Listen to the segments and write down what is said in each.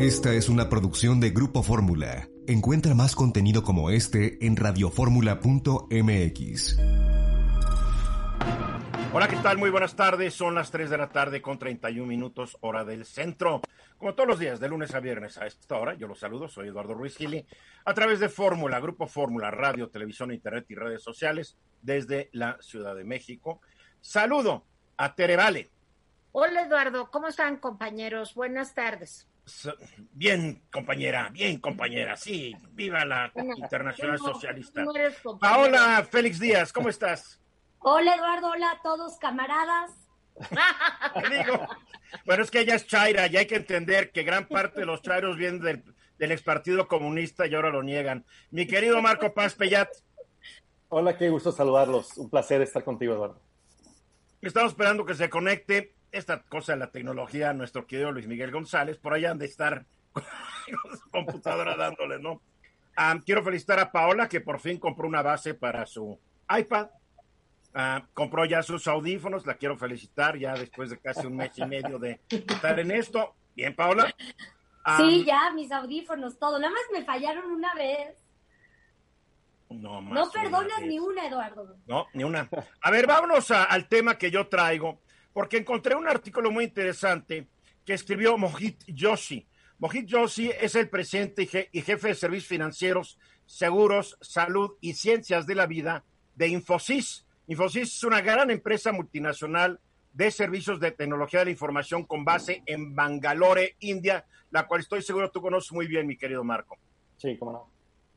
Esta es una producción de Grupo Fórmula. Encuentra más contenido como este en radioformula.mx. Hola, ¿qué tal? Muy buenas tardes. Son las 3 de la tarde con 31 minutos hora del centro. Como todos los días, de lunes a viernes a esta hora, yo los saludo, soy Eduardo Ruiz Gili, a través de Fórmula, Grupo Fórmula, radio, televisión, internet y redes sociales desde la Ciudad de México. Saludo a Tere Vale. Hola Eduardo, ¿cómo están compañeros? Buenas tardes. Bien, compañera, bien, compañera, sí, viva la Internacional Socialista. Paola Félix Díaz, ¿cómo estás? Hola Eduardo, hola a todos camaradas. Digo, bueno, es que ella es Chaira y hay que entender que gran parte de los Chairos vienen del, del ex Partido Comunista y ahora lo niegan. Mi querido Marco Paz Pellat, Hola, qué gusto saludarlos. Un placer estar contigo, Eduardo. estamos esperando que se conecte esta cosa de la tecnología, nuestro querido Luis Miguel González, por allá han de estar con su computadora dándole, ¿no? Ah, quiero felicitar a Paola que por fin compró una base para su iPad. Ah, compró ya sus audífonos, la quiero felicitar ya después de casi un mes y medio de estar en esto. Bien, Paola. Ah, Sí, ya, mis audífonos, todo. Nada más me fallaron una vez. No, más No perdonas ni una, Eduardo. No, ni una. A ver, vámonos a- al tema que yo traigo, porque encontré un artículo muy interesante que escribió Mohit Joshi. Mohit Joshi es el presidente y, je- y jefe de servicios financieros, seguros, salud y ciencias de la vida de Infosys. Infosys es una gran empresa multinacional de servicios de tecnología de la información con base en Bangalore, India, la cual estoy seguro tú conoces muy bien, mi querido Marco. Sí, cómo no.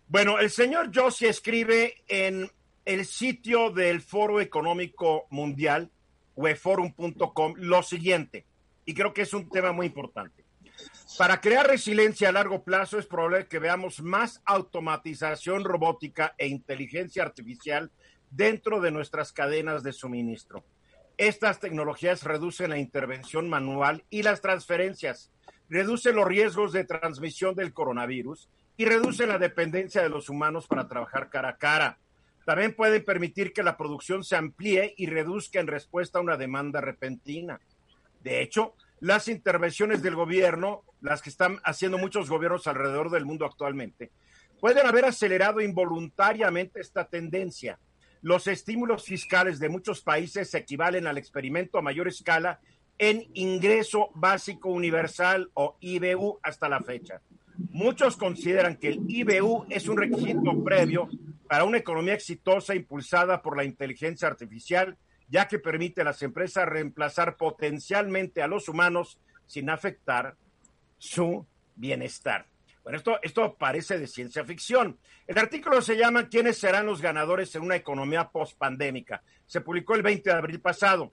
Bueno, el señor Joshi escribe en el sitio del Foro Económico Mundial, weforum.com, lo siguiente, y creo que es un tema muy importante. Para crear resiliencia a largo plazo es probable que veamos más automatización robótica e inteligencia artificial dentro de nuestras cadenas de suministro. Estas tecnologías reducen la intervención manual y las transferencias, reducen los riesgos de transmisión del coronavirus y reducen la dependencia de los humanos para trabajar cara a cara. También pueden permitir que la producción se amplíe y reduzca en respuesta a una demanda repentina. De hecho, las intervenciones del gobierno, las que están haciendo muchos gobiernos alrededor del mundo actualmente, pueden haber acelerado involuntariamente esta tendencia. Los estímulos fiscales de muchos países equivalen al experimento a mayor escala en ingreso básico universal o IBU hasta la fecha. Muchos consideran que el IBU es un requisito previo para una economía exitosa impulsada por la inteligencia artificial, ya que permite a las empresas reemplazar potencialmente a los humanos sin afectar su bienestar. Bueno, esto, esto parece de ciencia ficción. El artículo se llama ¿Quiénes serán los ganadores en una economía pospandémica? Se publicó el 20 de abril pasado.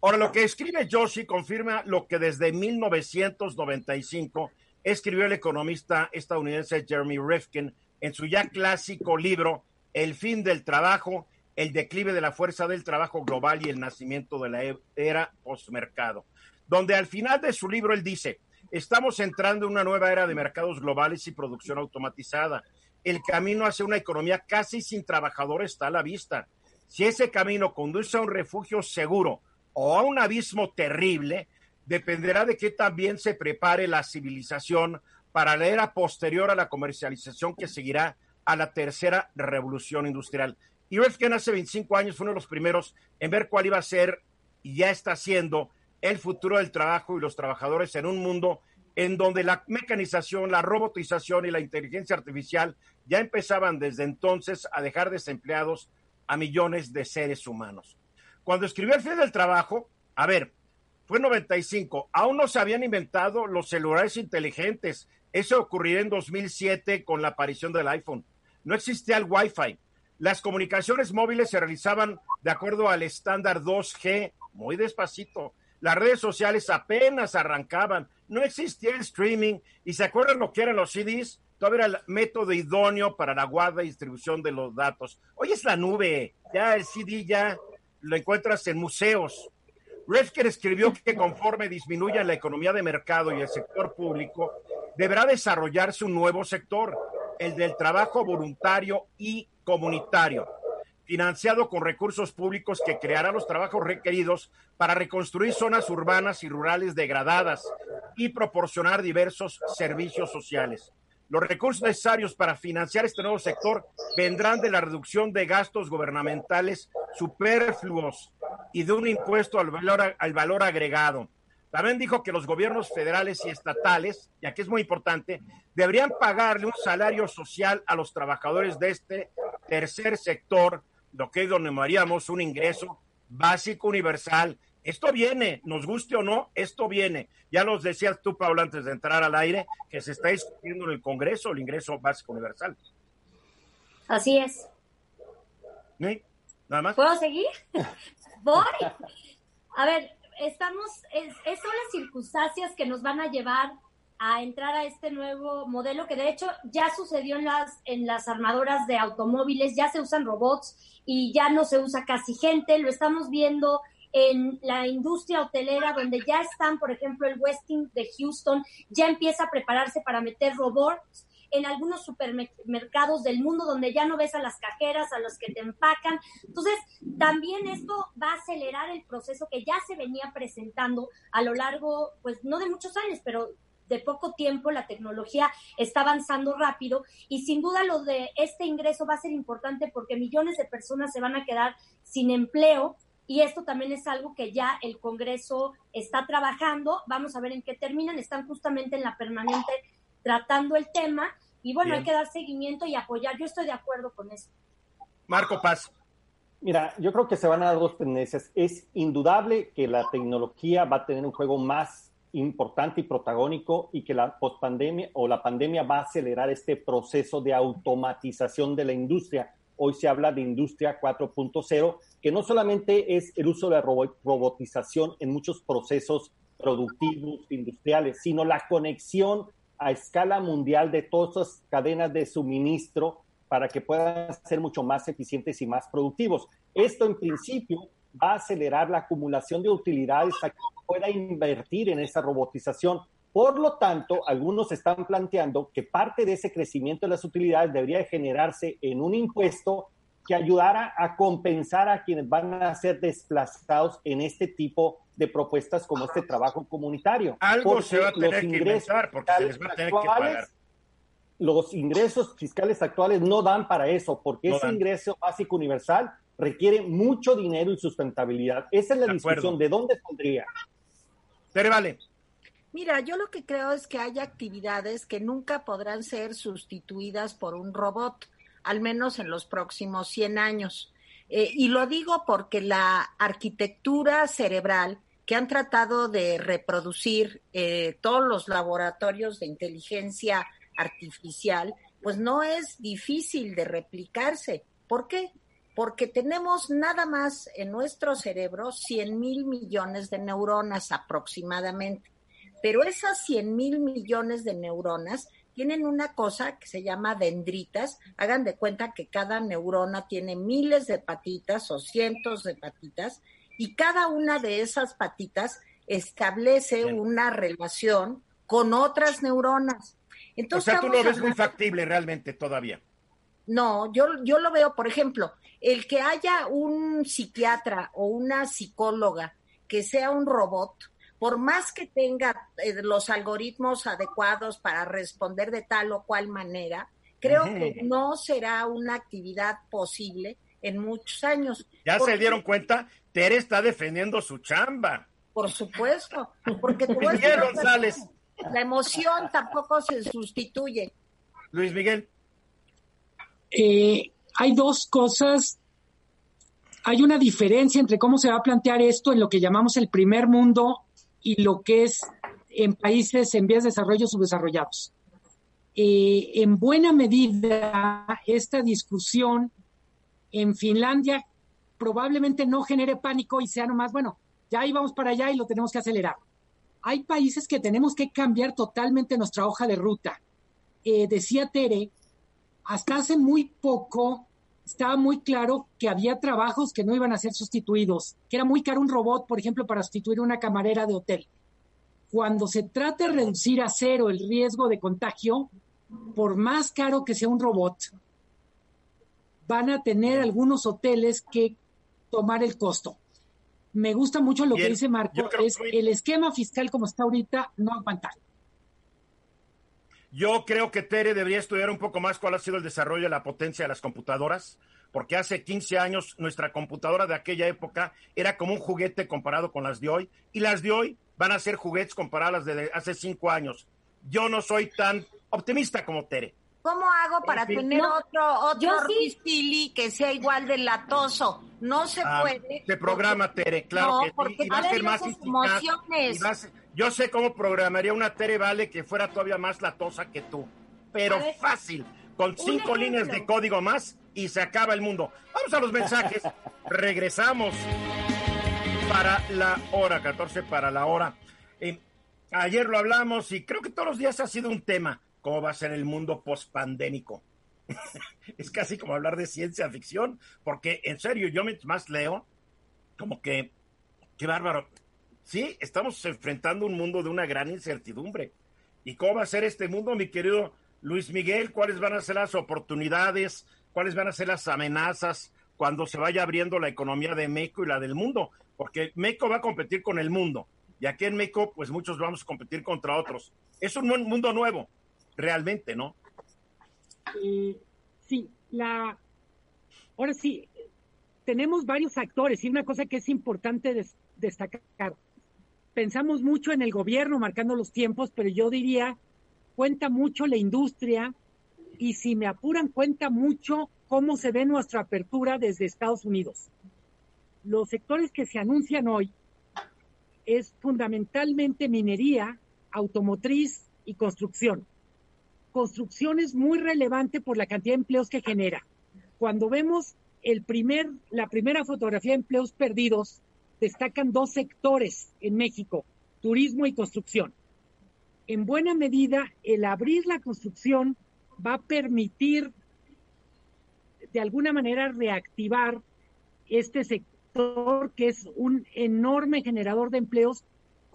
Ahora, lo que escribe Joshi confirma lo que desde 1995 escribió el economista estadounidense Jeremy Rifkin en su ya clásico libro El fin del trabajo, el declive de la fuerza del trabajo global y el nacimiento de la era postmercado, donde al final de su libro él dice, estamos entrando en una nueva era de mercados globales y producción automatizada. El camino hacia una economía casi sin trabajadores está a la vista. Si ese camino conduce a un refugio seguro o a un abismo terrible, dependerá de que también se prepare la civilización para la era posterior a la comercialización que seguirá a la tercera revolución industrial. Y Rifkin hace 25 años fue uno de los primeros en ver cuál iba a ser y ya está siendo el futuro del trabajo y los trabajadores en un mundo en donde la mecanización, la robotización y la inteligencia artificial ya empezaban desde entonces a dejar desempleados a millones de seres humanos. Cuando escribió El fin del trabajo, a ver, fue en 95, aún no se habían inventado los celulares inteligentes. Eso ocurriría en 2007 con la aparición del iPhone. No existía el Wi-Fi. Las comunicaciones móviles se realizaban de acuerdo al estándar 2G, muy despacito. Las redes sociales apenas arrancaban, no existía el streaming y se acuerdan lo que eran los CDs, todavía era el método idóneo para la guarda y distribución de los datos. Hoy es la nube, ya el CD ya lo encuentras en museos. Refker escribió que conforme disminuya la economía de mercado y el sector público, deberá desarrollarse un nuevo sector, el del trabajo voluntario y comunitario, financiado con recursos públicos que creará los trabajos requeridos para reconstruir zonas urbanas y rurales degradadas y proporcionar diversos servicios sociales. Los recursos necesarios para financiar este nuevo sector vendrán de la reducción de gastos gubernamentales superfluos y de un impuesto al valor, al valor agregado. También dijo que los gobiernos federales y estatales, y aquí es muy importante, deberían pagarle un salario social a los trabajadores de este tercer sector, lo que denominaríamos un ingreso básico universal esto viene, nos guste o no, esto viene. Ya los decías tú, Pablo, antes de entrar al aire, que se está discutiendo en el Congreso el ingreso básico universal. Así es. ¿Sí? ¿Nada más? ¿Puedo seguir? Voy. A ver, estamos, es, son las circunstancias que nos van a llevar a entrar a este nuevo modelo que de hecho ya sucedió en las en las armadoras de automóviles, ya se usan robots y ya no se usa casi gente, lo estamos viendo en la industria hotelera, donde ya están, por ejemplo, el Westin de Houston, ya empieza a prepararse para meter robots en algunos supermercados del mundo donde ya no ves a las cajeras, a los que te empacan. Entonces, también esto va a acelerar el proceso que ya se venía presentando a lo largo, pues no de muchos años, pero de poco tiempo, la tecnología está avanzando rápido y sin duda lo de este ingreso va a ser importante porque millones de personas se van a quedar sin empleo y esto también es algo que ya el Congreso está trabajando. Vamos a ver en qué terminan. Están justamente en la permanente tratando el tema y bueno, hay que dar seguimiento y apoyar. Yo estoy de acuerdo con eso. Marco Paz. Mira, yo creo que se van a dar dos tendencias. Es indudable que la tecnología va a tener un juego más importante y protagónico y que la pospandemia o la pandemia va a acelerar este proceso de automatización de la industria hoy se habla de industria 4.0, que no solamente es el uso de la robotización en muchos procesos productivos, industriales, sino la conexión a escala mundial de todas esas cadenas de suministro para que puedan ser mucho más eficientes y más productivos. Esto en principio va a acelerar la acumulación de utilidades para que pueda invertir en esa robotización por lo tanto, algunos están planteando que parte de ese crecimiento de las utilidades debería generarse en un impuesto que ayudara a compensar a quienes van a ser desplazados en este tipo de propuestas como este trabajo comunitario. Algo se va a tener que ingresar porque se les va a tener que pagar. Los ingresos fiscales actuales no dan para eso, porque ese ingreso básico universal requiere mucho dinero y sustentabilidad. Esa es la discusión. ¿De dónde pondría? Pero vale. Mira, yo lo que creo es que hay actividades que nunca podrán ser sustituidas por un robot, al menos en los próximos 100 años. Eh, y lo digo porque la arquitectura cerebral que han tratado de reproducir eh, todos los laboratorios de inteligencia artificial, pues no es difícil de replicarse. ¿Por qué? Porque tenemos nada más en nuestro cerebro 100 mil millones de neuronas aproximadamente. Pero esas 100 mil millones de neuronas tienen una cosa que se llama dendritas. Hagan de cuenta que cada neurona tiene miles de patitas o cientos de patitas y cada una de esas patitas establece una relación con otras neuronas. Entonces, o sea, tú lo ves muy factible realmente todavía. No, yo, yo lo veo, por ejemplo, el que haya un psiquiatra o una psicóloga que sea un robot, por más que tenga eh, los algoritmos adecuados para responder de tal o cual manera, creo que no será una actividad posible en muchos años. Ya se dieron cuenta, Tere está defendiendo su chamba. Por supuesto, porque Miguel González. La emoción tampoco se sustituye. Luis Miguel. Eh, hay dos cosas. Hay una diferencia entre cómo se va a plantear esto en lo que llamamos el primer mundo y lo que es en países en vías de desarrollo subdesarrollados. Eh, en buena medida, esta discusión en Finlandia probablemente no genere pánico y sea nomás, bueno, ya íbamos para allá y lo tenemos que acelerar. Hay países que tenemos que cambiar totalmente nuestra hoja de ruta. Eh, decía Tere, hasta hace muy poco estaba muy claro que había trabajos que no iban a ser sustituidos, que era muy caro un robot, por ejemplo, para sustituir una camarera de hotel. Cuando se trata de reducir a cero el riesgo de contagio, por más caro que sea un robot, van a tener algunos hoteles que tomar el costo. Me gusta mucho lo que dice Marco, es el esquema fiscal como está ahorita, no aguantar. Yo creo que Tere debería estudiar un poco más cuál ha sido el desarrollo de la potencia de las computadoras, porque hace 15 años nuestra computadora de aquella época era como un juguete comparado con las de hoy, y las de hoy van a ser juguetes comparadas de hace 5 años. Yo no soy tan optimista como Tere. ¿Cómo hago para tener otro otro sí. que sea igual de latoso? No se ah, puede. Se programa, Tere, claro que porque va a ser más emociones. Yo sé cómo programaría una Tere Vale que fuera todavía más latosa que tú. Pero fácil. Con cinco líneas de código más y se acaba el mundo. Vamos a los mensajes. Regresamos para la hora, 14 para la hora. Eh, ayer lo hablamos y creo que todos los días ha sido un tema. ¿Cómo va a ser el mundo pospandémico? es casi como hablar de ciencia ficción, porque en serio, yo más leo, como que, qué bárbaro, Sí, estamos enfrentando un mundo de una gran incertidumbre. ¿Y cómo va a ser este mundo, mi querido Luis Miguel? ¿Cuáles van a ser las oportunidades? ¿Cuáles van a ser las amenazas cuando se vaya abriendo la economía de México y la del mundo? Porque México va a competir con el mundo. Y aquí en México, pues muchos vamos a competir contra otros. Es un mundo nuevo, realmente, ¿no? Eh, sí, la... Ahora sí, tenemos varios actores y una cosa que es importante destacar pensamos mucho en el gobierno marcando los tiempos, pero yo diría, cuenta mucho la industria y si me apuran, cuenta mucho cómo se ve nuestra apertura desde Estados Unidos. Los sectores que se anuncian hoy es fundamentalmente minería, automotriz y construcción. Construcción es muy relevante por la cantidad de empleos que genera. Cuando vemos el primer, la primera fotografía de empleos perdidos, destacan dos sectores en México, turismo y construcción. En buena medida, el abrir la construcción va a permitir de alguna manera reactivar este sector que es un enorme generador de empleos,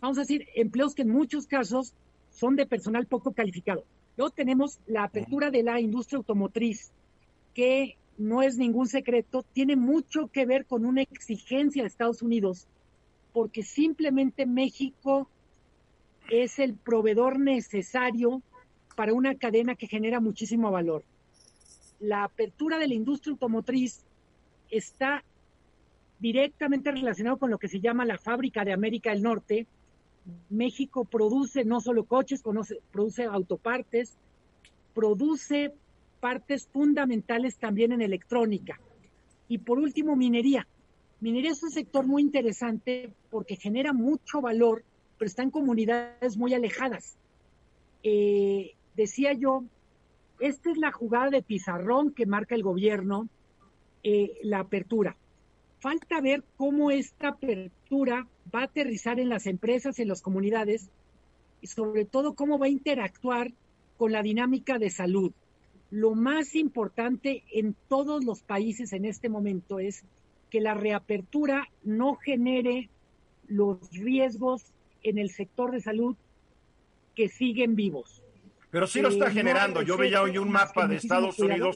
vamos a decir, empleos que en muchos casos son de personal poco calificado. Luego tenemos la apertura de la industria automotriz, que no es ningún secreto, tiene mucho que ver con una exigencia de Estados Unidos, porque simplemente México es el proveedor necesario para una cadena que genera muchísimo valor. La apertura de la industria automotriz está directamente relacionado con lo que se llama la fábrica de América del Norte. México produce no solo coches, produce autopartes, produce partes fundamentales también en electrónica. Y por último, minería. Minería es un sector muy interesante porque genera mucho valor, pero está en comunidades muy alejadas. Eh, decía yo, esta es la jugada de pizarrón que marca el gobierno, eh, la apertura. Falta ver cómo esta apertura va a aterrizar en las empresas, en las comunidades, y sobre todo cómo va a interactuar con la dinámica de salud lo más importante en todos los países en este momento es que la reapertura no genere los riesgos en el sector de salud que siguen vivos. Pero sí lo está eh, generando. Yo veía hoy un mapa de Estados Unidos,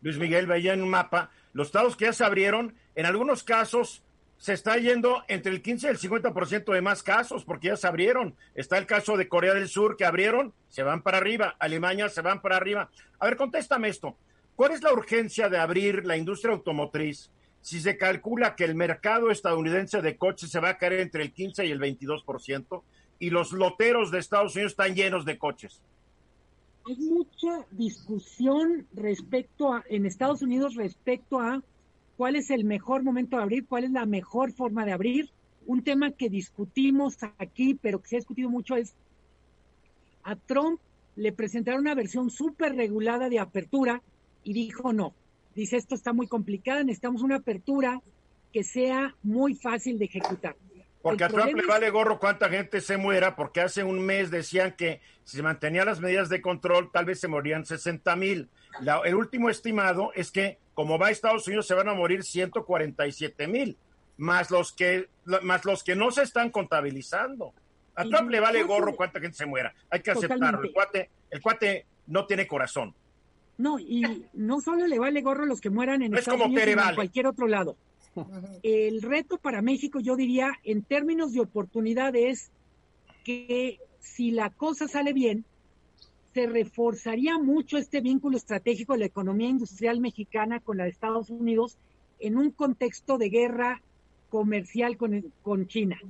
Luis Miguel veía en un mapa, los estados que ya se abrieron, en algunos casos se está yendo entre el 15 y el 50% de más casos porque ya se abrieron. Está el caso de Corea del Sur que abrieron, se van para arriba, Alemania se van para arriba. A ver, contéstame esto. ¿Cuál es la urgencia de abrir la industria automotriz si se calcula que el mercado estadounidense de coches se va a caer entre el 15 y el 22% y los loteros de Estados Unidos están llenos de coches? Hay mucha discusión respecto a, en Estados Unidos respecto a cuál es el mejor momento de abrir, cuál es la mejor forma de abrir. Un tema que discutimos aquí, pero que se ha discutido mucho es, a Trump le presentaron una versión súper regulada de apertura y dijo no. Dice, esto está muy complicado, necesitamos una apertura que sea muy fácil de ejecutar. Porque a Trump le vale gorro cuánta gente se muera, porque hace un mes decían que si se mantenían las medidas de control, tal vez se morían 60 mil. El último estimado es que, como va a Estados Unidos, se van a morir 147 mil, más los que más los que no se están contabilizando. A Trump le vale gorro cuánta gente se muera. Hay que aceptarlo. El cuate, el cuate no tiene corazón. No, y no solo le vale gorro a los que mueran en Estados Unidos, sino en cualquier otro lado. El reto para México, yo diría, en términos de oportunidades, que si la cosa sale bien, se reforzaría mucho este vínculo estratégico de la economía industrial mexicana con la de Estados Unidos en un contexto de guerra comercial con, con China.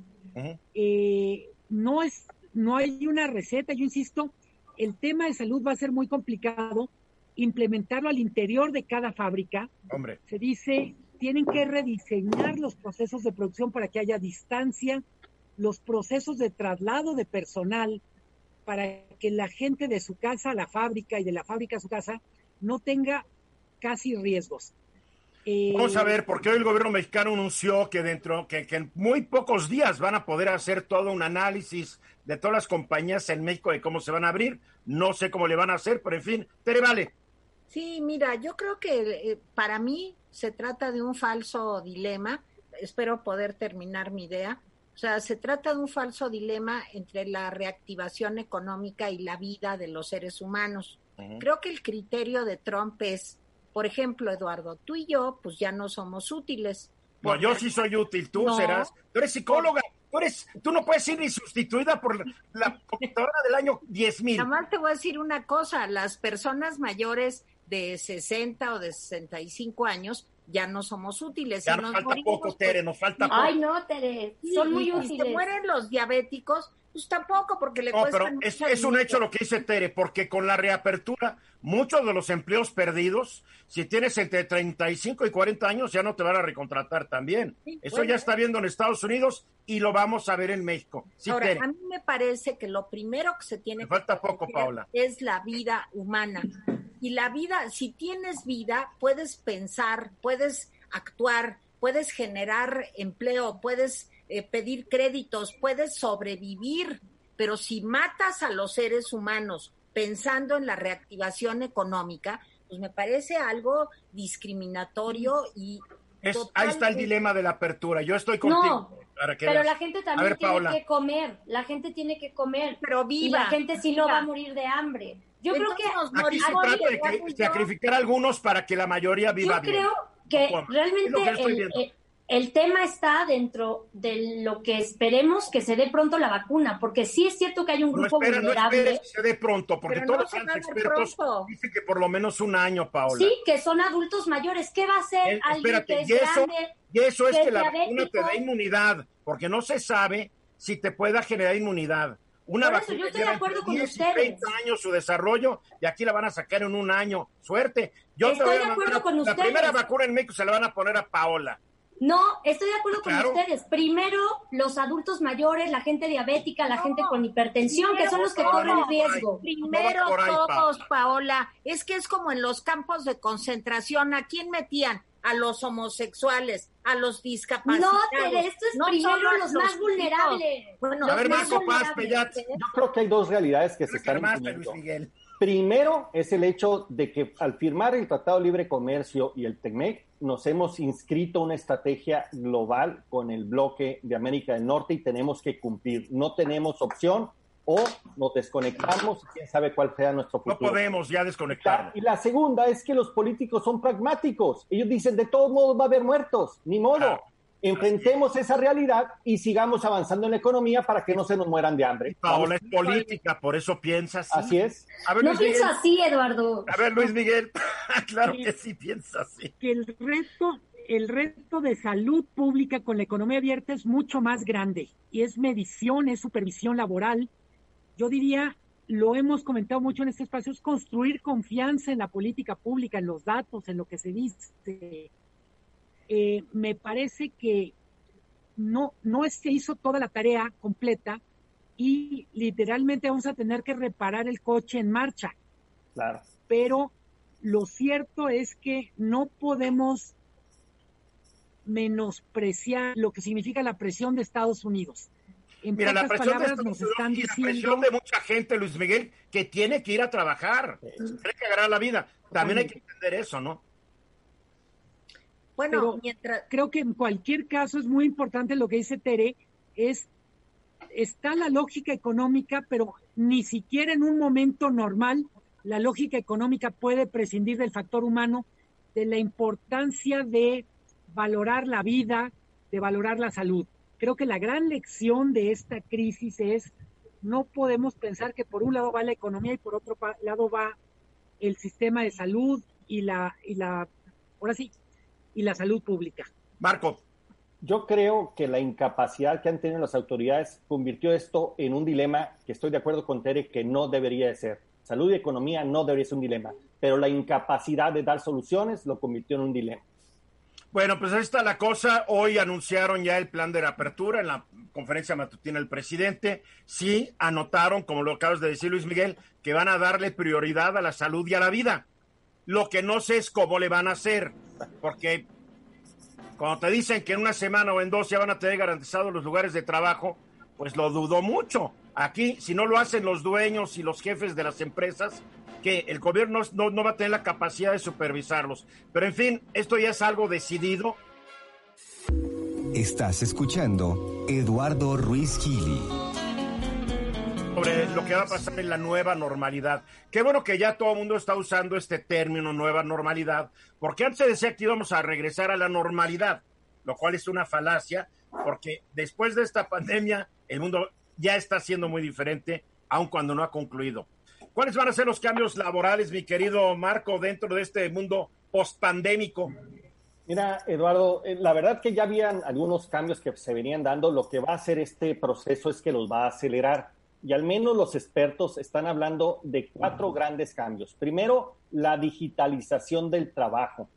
eh, no es, no hay una receta, yo insisto, el tema de salud va a ser muy complicado implementarlo al interior de cada fábrica. Hombre. Se dice, tienen que rediseñar los procesos de producción para que haya distancia, los procesos de traslado de personal para que la gente de su casa a la fábrica y de la fábrica a su casa no tenga casi riesgos. Vamos a eh, ver, porque hoy el gobierno mexicano anunció que dentro, que, que, en muy pocos días van a poder hacer todo un análisis de todas las compañías en México de cómo se van a abrir. No sé cómo le van a hacer, pero en fin, Tere, vale. Sí, mira, yo creo que eh, para mí se trata de un falso dilema. Espero poder terminar mi idea. O sea, se trata de un falso dilema entre la reactivación económica y la vida de los seres humanos. Creo que el criterio de Trump es por ejemplo, Eduardo, tú y yo, pues ya no somos útiles. No, yo sí soy útil, tú serás. Tú eres psicóloga, tú, eres, tú no puedes ser ni sustituida por la computadora del año 10.000. Nada más te voy a decir una cosa, las personas mayores de 60 o de 65 años ya no somos útiles. Ya nos, falta poco, pues, Tere, nos falta poco. Ay, no, Tere, son muy útiles. Si se mueren los diabéticos, pues tampoco, porque le no, pero es, es, un hecho lo que dice Tere, porque con la reapertura, muchos de los empleos perdidos, si tienes entre 35 y 40 años, ya no te van a recontratar también. Eso ya está viendo en Estados Unidos y lo vamos a ver en México. Ahora, a mí me parece que lo primero que se tiene falta poco, Paula. es la vida humana. Y la vida, si tienes vida, puedes pensar, puedes actuar, puedes generar empleo, puedes eh, pedir créditos, puedes sobrevivir, pero si matas a los seres humanos pensando en la reactivación económica, pues me parece algo discriminatorio y... ahí está el dilema de la apertura. Yo estoy contigo. No, pero la gente también tiene que comer. La gente tiene que comer. Pero viva. Y la gente sí no va a morir de hambre. Yo creo que aquí se trata de, sacrificar a algunos para que la mayoría viva bien. Yo creo que realmente el tema está dentro de lo que esperemos que se dé pronto la vacuna, porque sí es cierto que hay un grupo vulnerable. No que se dé pronto, porque todos los expertos dicen que por lo menos un año, Paola. Sí, que son adultos mayores. ¿Qué va a hacer alguien que es y eso, grande? Y eso es que, la vacuna te da inmunidad, porque no se sabe si te pueda generar inmunidad. Una Por eso, yo estoy de acuerdo con ustedes. 30 años su desarrollo y aquí la van a sacar en un año. Suerte. Yo estoy de acuerdo con ustedes. La primera vacuna en México se la van a poner a Paola. No, estoy de acuerdo con ustedes. Primero, los adultos mayores, la gente diabética, la gente con hipertensión, que son los que corren riesgo. Primero todos, Paola. Es que es como en los campos de concentración. ¿A quién metían? A los homosexuales, a los discapacitados. No, Tere, esto es primero los, más vulnerables. Bueno, a ver, Marco Paz, Yo creo que hay dos realidades que se están imponiendo. Primero es el hecho de que al firmar el Tratado de Libre Comercio y el TECMEC, nos hemos inscrito una estrategia global con el bloque de América del Norte y tenemos que cumplir. No tenemos opción o nos desconectamos y quién sabe cuál sea nuestro futuro. No podemos ya desconectar. Y la segunda es que los políticos son pragmáticos. Ellos dicen, de todos modos va a haber muertos, ni modo enfrentemos esa realidad y sigamos avanzando en la economía para que no se nos mueran de hambre. Paola es política, por eso piensa así. Así es. no pienso así, Eduardo. A ver, Luis Miguel, claro que sí piensa así. Que el reto, el reto de salud pública con la economía abierta es mucho más grande y es medición, es supervisión laboral. Yo diría, lo hemos comentado mucho en este espacio, es construir confianza en la política pública, en los datos, en lo que se dice, eh, me parece que no, no se hizo toda la tarea completa y literalmente vamos a tener que reparar el coche en marcha. Claro. Pero lo cierto es que no podemos menospreciar lo que significa la presión de Estados Unidos. En Mira, la presión de nos están diciendo... la presión de mucha gente, Luis Miguel, que tiene que ir a trabajar, tiene que agarrar la vida. También hay que entender eso, ¿no? Bueno, creo que en cualquier caso es muy importante lo que dice Tere, es está la lógica económica, pero ni siquiera en un momento normal la lógica económica puede prescindir del factor humano, de la importancia de valorar la vida, de valorar la salud. Creo que la gran lección de esta crisis es no podemos pensar que por un lado va la economía y por otro lado va el sistema de salud y la y la ahora sí y la salud pública. Marco, yo creo que la incapacidad que han tenido las autoridades convirtió esto en un dilema que estoy de acuerdo con Tere que no debería de ser. Salud y economía no debería ser un dilema, pero la incapacidad de dar soluciones lo convirtió en un dilema. Bueno, pues ahí está la cosa. Hoy anunciaron ya el plan de reapertura en la conferencia matutina del presidente. Sí, anotaron, como lo acabas de decir Luis Miguel, que van a darle prioridad a la salud y a la vida. Lo que no sé es cómo le van a hacer, porque cuando te dicen que en una semana o en dos ya van a tener garantizados los lugares de trabajo, pues lo dudo mucho. Aquí, si no lo hacen los dueños y los jefes de las empresas, que el gobierno no, no va a tener la capacidad de supervisarlos. Pero en fin, esto ya es algo decidido. Estás escuchando Eduardo Ruiz Gili sobre lo que va a pasar en la nueva normalidad. Qué bueno que ya todo el mundo está usando este término nueva normalidad, porque antes decía que íbamos a regresar a la normalidad, lo cual es una falacia, porque después de esta pandemia el mundo ya está siendo muy diferente, aun cuando no ha concluido. ¿Cuáles van a ser los cambios laborales, mi querido Marco, dentro de este mundo post-pandémico? Mira, Eduardo, eh, la verdad que ya habían algunos cambios que se venían dando. Lo que va a hacer este proceso es que los va a acelerar y al menos los expertos están hablando de cuatro grandes cambios. Primero, la digitalización del trabajo.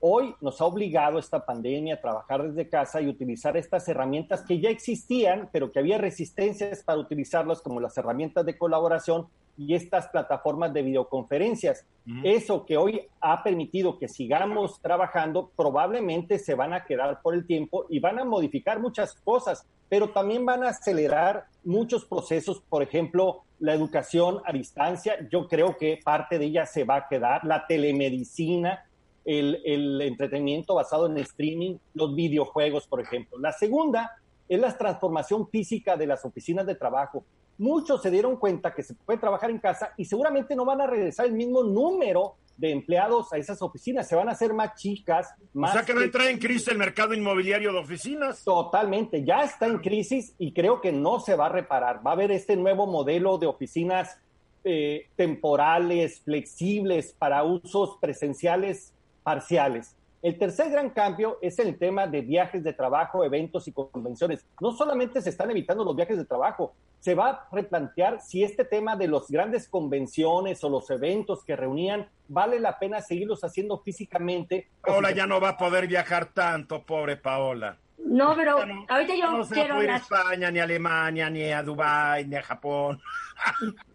Hoy nos ha obligado esta pandemia a trabajar desde casa y utilizar estas herramientas que ya existían, pero que había resistencias para utilizarlas, como las herramientas de colaboración y estas plataformas de videoconferencias. Eso que hoy ha permitido que sigamos trabajando, probablemente se van a quedar por el tiempo y van a modificar muchas cosas, pero también van a acelerar muchos procesos, por ejemplo, la educación a distancia, yo creo que parte de ella se va a quedar, la telemedicina, el, el entretenimiento basado en streaming, los videojuegos, por ejemplo. La segunda es la transformación física de las oficinas de trabajo muchos se dieron cuenta que se puede trabajar en casa y seguramente no van a regresar el mismo número de empleados a esas oficinas, se van a hacer más chicas. Más o sea que no entra en crisis el mercado inmobiliario de oficinas. Totalmente, ya está en crisis y creo que no se va a reparar. Va a haber este nuevo modelo de oficinas eh, temporales, flexibles, para usos presenciales parciales. El tercer gran cambio es el tema de viajes de trabajo, eventos y convenciones. No solamente se están evitando los viajes de trabajo, se va a replantear si este tema de las grandes convenciones o los eventos que reunían vale la pena seguirlos haciendo físicamente. Paola ya no va a poder viajar tanto, pobre Paola. No, pero ahorita yo no quiero ir a España, ni a Alemania, ni a Dubái, ni a Japón.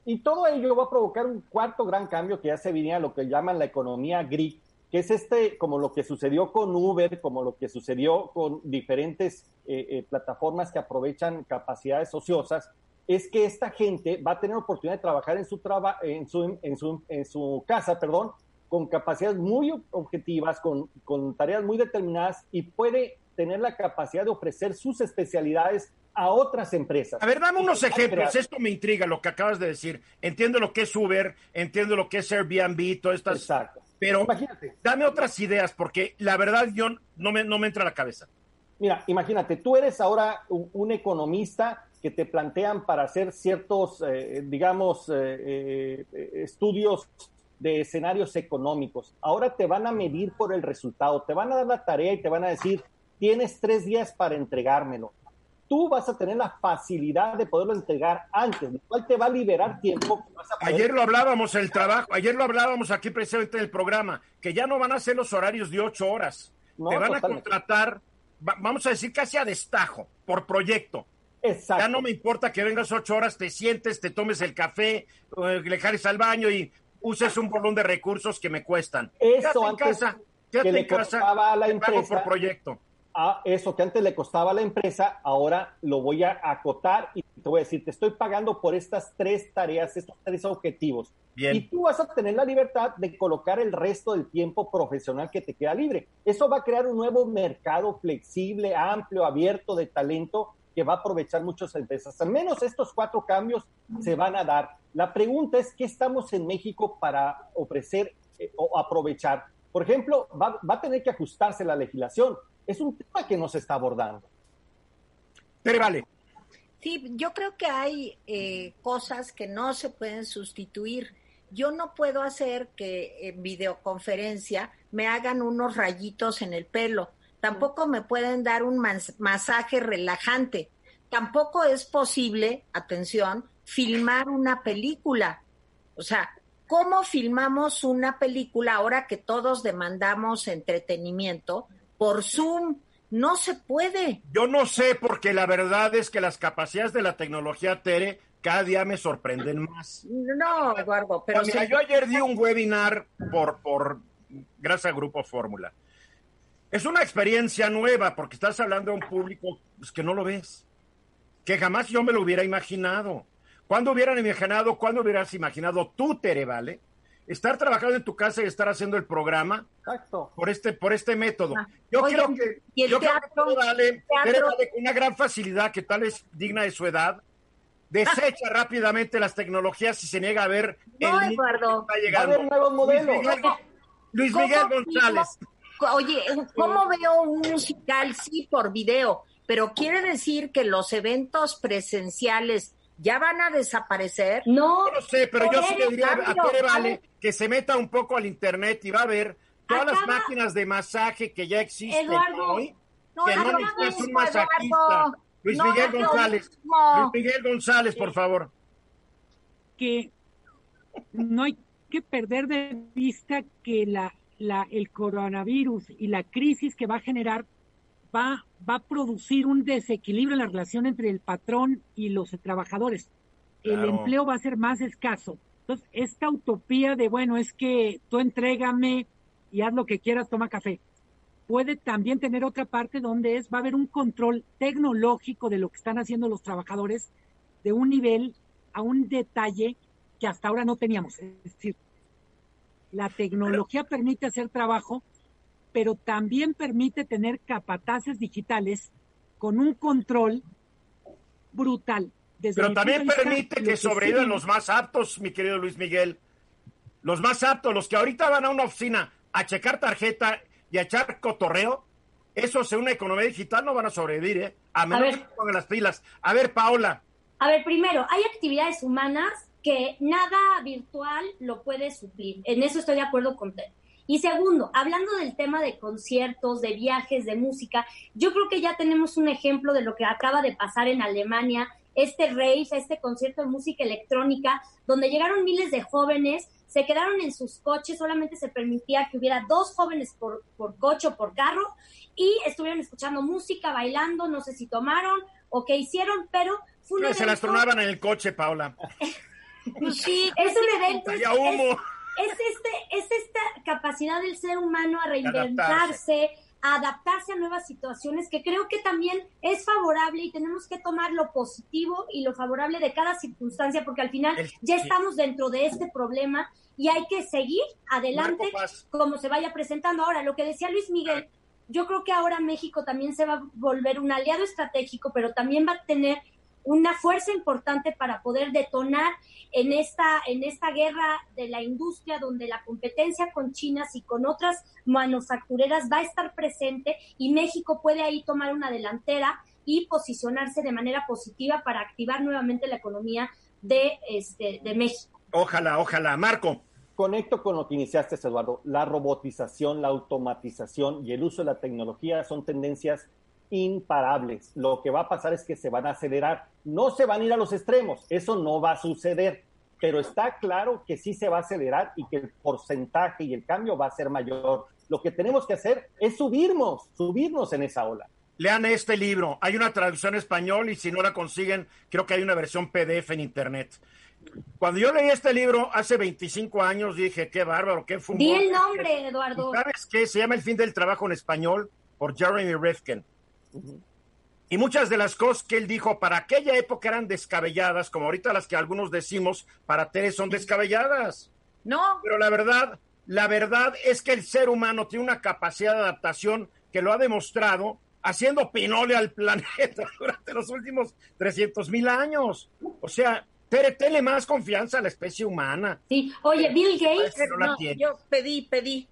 y, todo ello va a provocar un cuarto gran cambio que ya se venía a lo que llaman la economía gris, que es este, como lo que sucedió con Uber, como lo que sucedió con diferentes eh, eh, plataformas que aprovechan capacidades ociosas, es que esta gente va a tener oportunidad de trabajar en su, en su, en su, en su casa, perdón, con capacidades muy objetivas, con, con tareas muy determinadas y puede tener la capacidad de ofrecer sus especialidades a otras empresas. A ver, dame unos ejemplos. Esto me intriga lo que acabas de decir. Entiendo lo que es Uber, entiendo lo que es Airbnb, todo esto. Exacto. Pero imagínate. dame otras ideas, porque la verdad yo no me, no me entra a la cabeza. Mira, imagínate, tú eres ahora un economista que te plantean para hacer ciertos, eh, digamos, eh, eh, estudios de escenarios económicos. Ahora te van a medir por el resultado, te van a dar la tarea y te van a decir, tienes tres días para entregármelo. Tú vas a tener la facilidad de poderlo entregar antes, lo cual te va a liberar tiempo. Ayer lo hablábamos el trabajo, ayer lo hablábamos aquí precisamente en el programa, que ya no van a ser los horarios de ocho horas. te van a contratar, vamos a decir casi a destajo, por proyecto ya no me importa que vengas ocho horas, te sientes, te tomes el café, eh, le jales al baño y uses un volumen de recursos que me cuestan. Eso antes casa, que le casa, a la empresa, por proyecto. A eso que antes le costaba a la empresa, ahora lo voy a acotar y te voy a decir, te estoy pagando por estas tres tareas, estos tres objetivos. Bien. Y tú vas a tener la libertad de colocar el resto del tiempo profesional que te queda libre. Eso va a crear un nuevo mercado flexible, amplio, abierto de talento que va a aprovechar muchas empresas. Al menos estos cuatro cambios se van a dar. La pregunta es, ¿qué estamos en México para ofrecer eh, o aprovechar? Por ejemplo, va, va a tener que ajustarse la legislación es un tema que no se está abordando. Pero vale. Sí, yo creo que hay eh, cosas que no se pueden sustituir. Yo no puedo hacer que en videoconferencia me hagan unos rayitos en el pelo. Tampoco me pueden dar un mas masaje relajante. Tampoco es posible, atención, filmar una película. O sea, ¿cómo filmamos una película ahora que todos demandamos entretenimiento? Por Zoom. No se puede. Yo no sé, porque la verdad es que las capacidades de la tecnología, Tere, cada día me sorprenden más. No, Eduardo, pero... Mira, yo ayer di un webinar por, por, gracias al Grupo Fórmula. Es una experiencia nueva, porque estás hablando a un público pues, que no lo ves, que jamás yo me lo hubiera imaginado. ¿Cuándo hubieran imaginado, cuándo hubieras imaginado tú, Tere, vale? Estar trabajando en tu casa y estar haciendo el programa Exacto. por este por este método. Ah, Yo oye, creo que el yo creo teatro, que vale, teatro. con una gran facilidad que tal es digna de su edad. Desecha rápidamente las tecnologías y se niega a ver No, el Eduardo. que Va está a haber nuevos modelos. Luis Miguel, Luis ¿Cómo Miguel? González. Oye, ¿cómo veo un musical? Sí, por video, pero quiere decir que los eventos presenciales ya van a desaparecer. No, no sé, pero yo sí le diría a Cambio, Tere Vale a que se meta un poco al internet y va a ver todas las Acaba- máquinas de masaje que ya existen Eduardo, hoy. No, que no necesitas un masajista. Eduardo. Luis No, Miguel no, no, González. Luis Miguel González, por favor. que no hay que perder de vista que la, la, el coronavirus y la crisis que va a generar va, va a producir un desequilibrio en la relación entre el patrón y los trabajadores. El empleo va a ser más escaso. Entonces, esta utopía de, bueno, es que tú entrégame y haz lo que quieras, toma café, puede también tener otra parte donde es, va a haber un control tecnológico de lo que están haciendo los trabajadores de un nivel a un detalle que hasta ahora no teníamos. Es decir, la tecnología permite hacer trabajo, pero también permite tener capataces digitales con un control brutal. Desde Pero también permite que que sobrevivan los más aptos, mi querido Luis Miguel. Los más aptos, los que ahorita van a una oficina a checar tarjeta y a echar cotorreo, esos en una economía digital no van a sobrevivir, ¿eh? A menos ver. que pongan las pilas. A ver, Paola, A ver, primero, hay actividades humanas que nada virtual lo puede suplir. En eso estoy de acuerdo con usted. Y segundo, hablando del tema de conciertos, de viajes, de música, yo creo que ya tenemos un ejemplo de lo que acaba de pasar en Alemania, este rave, este concierto de música electrónica, donde llegaron miles de jóvenes, se quedaron en sus coches, solamente se permitía que hubiera dos jóvenes por, por coche o por carro, y estuvieron escuchando música, bailando, no sé si tomaron o qué hicieron, pero fue un que se las evento- tronaban en el coche. Pues sí, es un evento, es, humo. es este, es esta capacidad del ser humano a reinventarse, a adaptarse a nuevas situaciones, que creo que también es favorable y tenemos que tomar lo positivo y lo favorable de cada circunstancia, porque al final ya estamos dentro de este problema y hay que seguir adelante como se vaya presentando. Ahora, lo que decía Luis Miguel, yo creo que ahora México también se va a volver un aliado estratégico, pero también va a tener una fuerza importante para poder detonar en esta, en esta guerra de la industria donde la competencia con China y con otras manufactureras va a estar presente y México puede ahí tomar una delantera y posicionarse de manera positiva para activar nuevamente la economía de, este, de México. Ojalá, ojalá. Marco, Conecto con lo que iniciaste, Eduardo. La robotización, la automatización y el uso de la tecnología son tendencias imparables. Lo que va a pasar es que se van a acelerar. No se van a ir a los extremos. Eso no va a suceder. Pero está claro que sí se va a acelerar y que el porcentaje y el cambio va a ser mayor. Lo que tenemos que hacer es subirnos, subirnos en esa ola. lean este libro. Hay una traducción en español y si no la consiguen, creo que hay una versión PDF en internet. Cuando yo leí este libro hace 25 años, dije, qué bárbaro, qué fumón. Di el nombre, Eduardo. ¿Sabes qué? Se llama El fin del trabajo en español. por Jeremy Rifkin. Y muchas de las cosas que él dijo para aquella época eran descabelladas, como ahorita las que algunos decimos para Tere son descabelladas. No. Pero la verdad, la verdad es que el ser humano tiene una capacidad de adaptación que lo ha demostrado haciendo pinole al planeta durante los últimos 300 mil años. O sea, Tere, tenle más confianza a la especie humana. Sí, oye, Bill Gates. no yo pedí, pedí.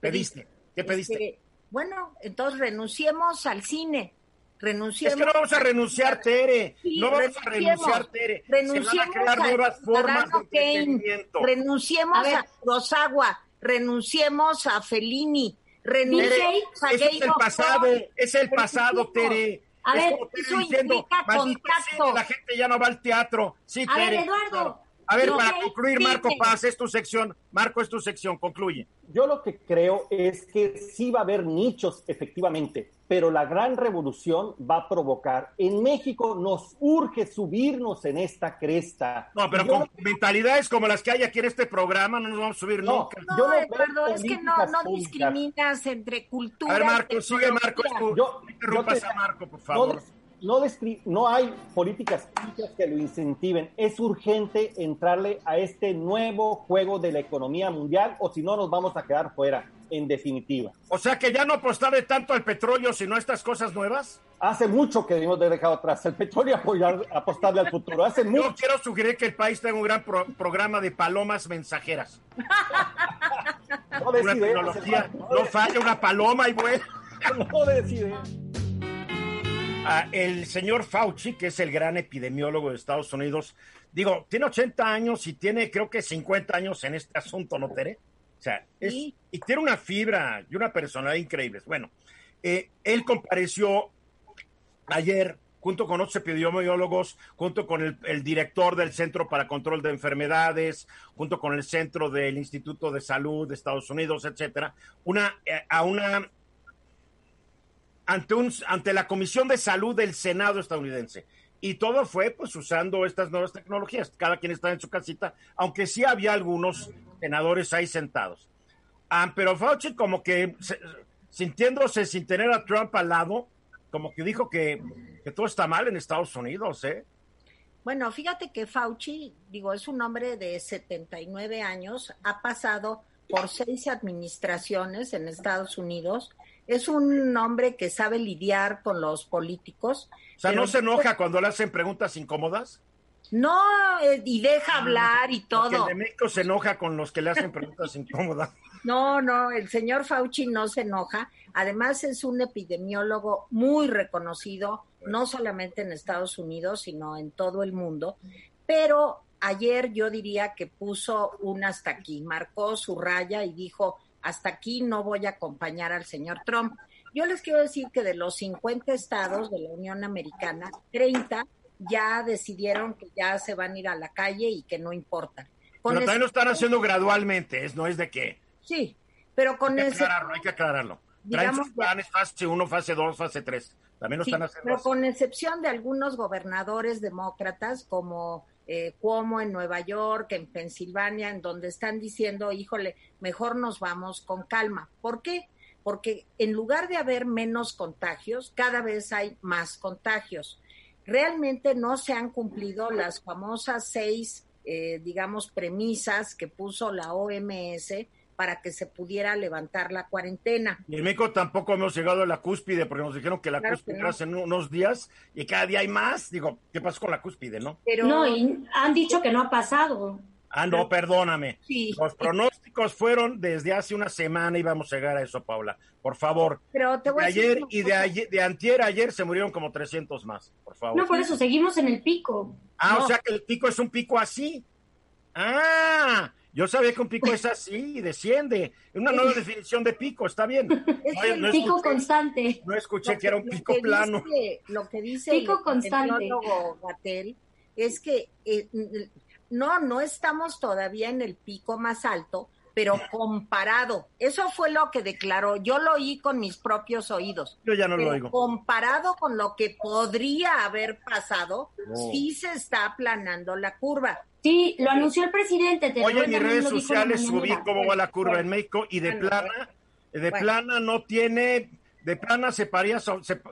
Pediste. ¿Qué pediste? Este, bueno, entonces renunciemos al cine. Renunciemos. Es que no vamos a renunciar, Tere. Sí, no vamos a renunciar, Tere. Renunciemos Se van a crear a nuevas formas de Ciudadano Kane, entretenimiento. renunciemos A a. Kurosawa, renunciemos a Fellini, renunciemos a Ese es el pasado, es el pasado, Tere. A es ver, como Tere eso diciendo, implica "Maldito contacto". cine, la gente ya no va al teatro. Sí, A ver. Eduardo. A ver, para concluir, Marco. Paz, es tu sección. Marco, es tu sección, concluye. Yo lo que creo es que sí va a haber nichos, efectivamente, pero la gran revolución va a provocar. En México nos urge subirnos en esta cresta. No, pero Yo con mentalidades como las que hay aquí en este programa no nos vamos a subir No, nunca. No, Yo no Eduardo, es que no, no discriminas entre cultura. A ver, Marco, sigue Marco. tú. Yo- no interrumpas yo te- a Marco, por no, favor. des- no, no hay políticas públicas que lo incentiven. Es urgente entrarle a este nuevo juego de la economía mundial o si no nos vamos a quedar fuera, en definitiva. O sea que ya no apostarle tanto al petróleo, sino a estas cosas nuevas. Hace mucho que de dejado atrás el petróleo y apoyar, apostarle al futuro. Hace Yo mucho. quiero sugerir que el país tenga un gran pro- programa de palomas mensajeras. No Una decide, tecnología, no no falla una paloma y bueno. no decide. Ah, el señor Fauci, que es el gran epidemiólogo de Estados Unidos, digo, tiene 80 años y tiene creo que 50 años en este asunto, ¿no, Tere? O sea, es- Sí. y tiene una fibra y una personalidad increíbles. Bueno, eh, él compareció ayer junto con otros epidemiólogos, junto con el, el director del Centro para Control de Enfermedades, junto con el Centro del Instituto de Salud de Estados Unidos, etcétera, una, eh, a una ante, un, ante la Comisión de Salud del Senado estadounidense. Y todo fue pues usando estas nuevas tecnologías. Cada quien está en su casita, aunque sí había algunos senadores ahí sentados. Ah, pero Fauci como que se- sintiéndose sin tener a Trump al lado, como que dijo que, que todo está mal en Estados Unidos, ¿eh? Bueno, fíjate que Fauci, digo, es un hombre de 79 años, ha pasado por seis administraciones en Estados Unidos, es un hombre que sabe lidiar con los políticos. O sea, ¿no se enoja cuando le hacen preguntas incómodas? No, eh, y deja hablar y Porque el todo. de México se enoja con los que le hacen preguntas incómodas. No, no, el señor Fauci no se enoja. Además es un epidemiólogo muy reconocido, no solamente en Estados Unidos, sino en todo el mundo. Pero ayer yo diría que puso un hasta aquí, marcó su raya y dijo, hasta aquí no voy a acompañar al señor Trump. Yo les quiero decir que de los 50 estados de la Unión Americana, 30 ya decidieron que ya se van a ir a la calle y que no importa. Con Pero también lo están haciendo gradualmente, es, no es de que... Sí, pero con Hay que ese aclararlo, hay que aclararlo. Traen digamos sus planes fase 1, fase 2, fase 3. También lo Sí, están haciendo pero así. con excepción de algunos gobernadores demócratas como eh, Cuomo en Nueva York, en Pensilvania, en donde están diciendo, híjole, mejor nos vamos con calma. ¿Por qué? Porque en lugar de haber menos contagios, cada vez hay más contagios. Realmente no se han cumplido las famosas seis, eh, digamos, premisas que puso la OMS para que se pudiera levantar la cuarentena. Y en México tampoco hemos llegado a la cúspide porque nos dijeron que la Claro cúspide que era no. hace unos días y cada día hay más. Digo, ¿qué pasó con la cúspide, no? Pero No, y han dicho que no ha pasado. Ah, no, perdóname. Sí. Los pronósticos fueron desde hace una semana y vamos a llegar a eso, Paula. Por favor. Pero te voy De a decir ayer una y de, ayer, de antier a ayer se murieron como 300 más, por favor. No, por eso seguimos en el pico. Ah, No. o sea que el pico es un pico así. Ah, yo sabía que un pico es así y desciende. Una nueva definición de pico, está bien. Es Oye, no Pico escuché, constante. no escuché que era un pico plano. dice- lo que dice Pico el constante. Gatell es que eh, no, no estamos todavía en el pico más alto, pero comparado, eso fue lo que declaró, yo lo oí con mis propios oídos. Yo ya no lo oigo. comparado con lo que podría haber pasado, sí se está aplanando la curva. Sí, lo anunció el presidente. te Oye, en mis redes sociales subí cómo va la curva en México y de Bueno, plana De plana no tiene, de plana se,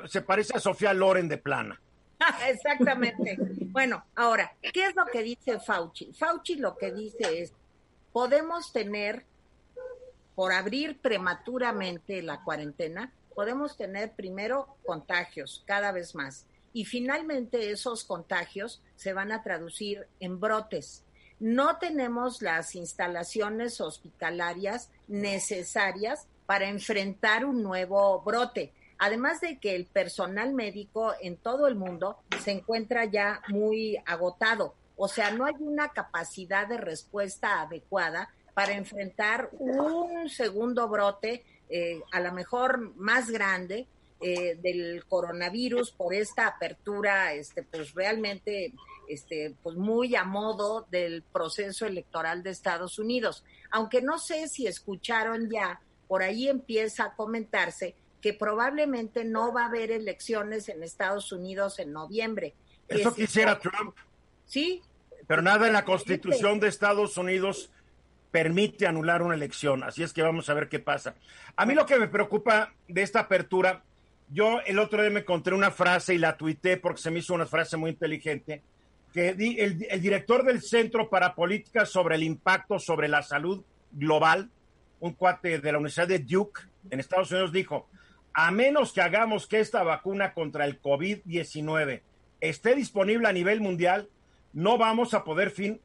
se, parece a Sofía Loren de plana. Exactamente. bueno, ahora, ¿qué es lo que dice Fauci? Fauci lo que dice es, podemos tener, por abrir prematuramente la cuarentena, podemos tener primero contagios cada vez más y finalmente esos contagios se van a traducir en brotes. No tenemos las instalaciones hospitalarias necesarias para enfrentar un nuevo brote. Además de que el personal médico en todo el mundo se encuentra ya muy agotado. O sea, no hay una capacidad de respuesta adecuada para enfrentar un segundo brote, eh, a lo mejor más grande, eh, del coronavirus por esta apertura, este, pues realmente, este, pues muy a modo del proceso electoral de Estados Unidos. Aunque no sé si escucharon ya, por ahí empieza a comentarse que probablemente no va a haber elecciones en Estados Unidos en noviembre. Eso quisiera Trump. Sí. Pero nada en la Constitución de Estados Unidos permite anular una elección. Así es que vamos a ver qué pasa. A mí lo que me preocupa de esta apertura yo el otro día me encontré una frase y la tuité porque se me hizo una frase muy inteligente, que el, el director del Centro para Políticas sobre el Impacto sobre la Salud Global, un cuate de la Universidad de Duke en Estados Unidos, dijo, a menos que hagamos que esta vacuna contra el COVID-19 esté disponible a nivel mundial, no vamos a poder, fin,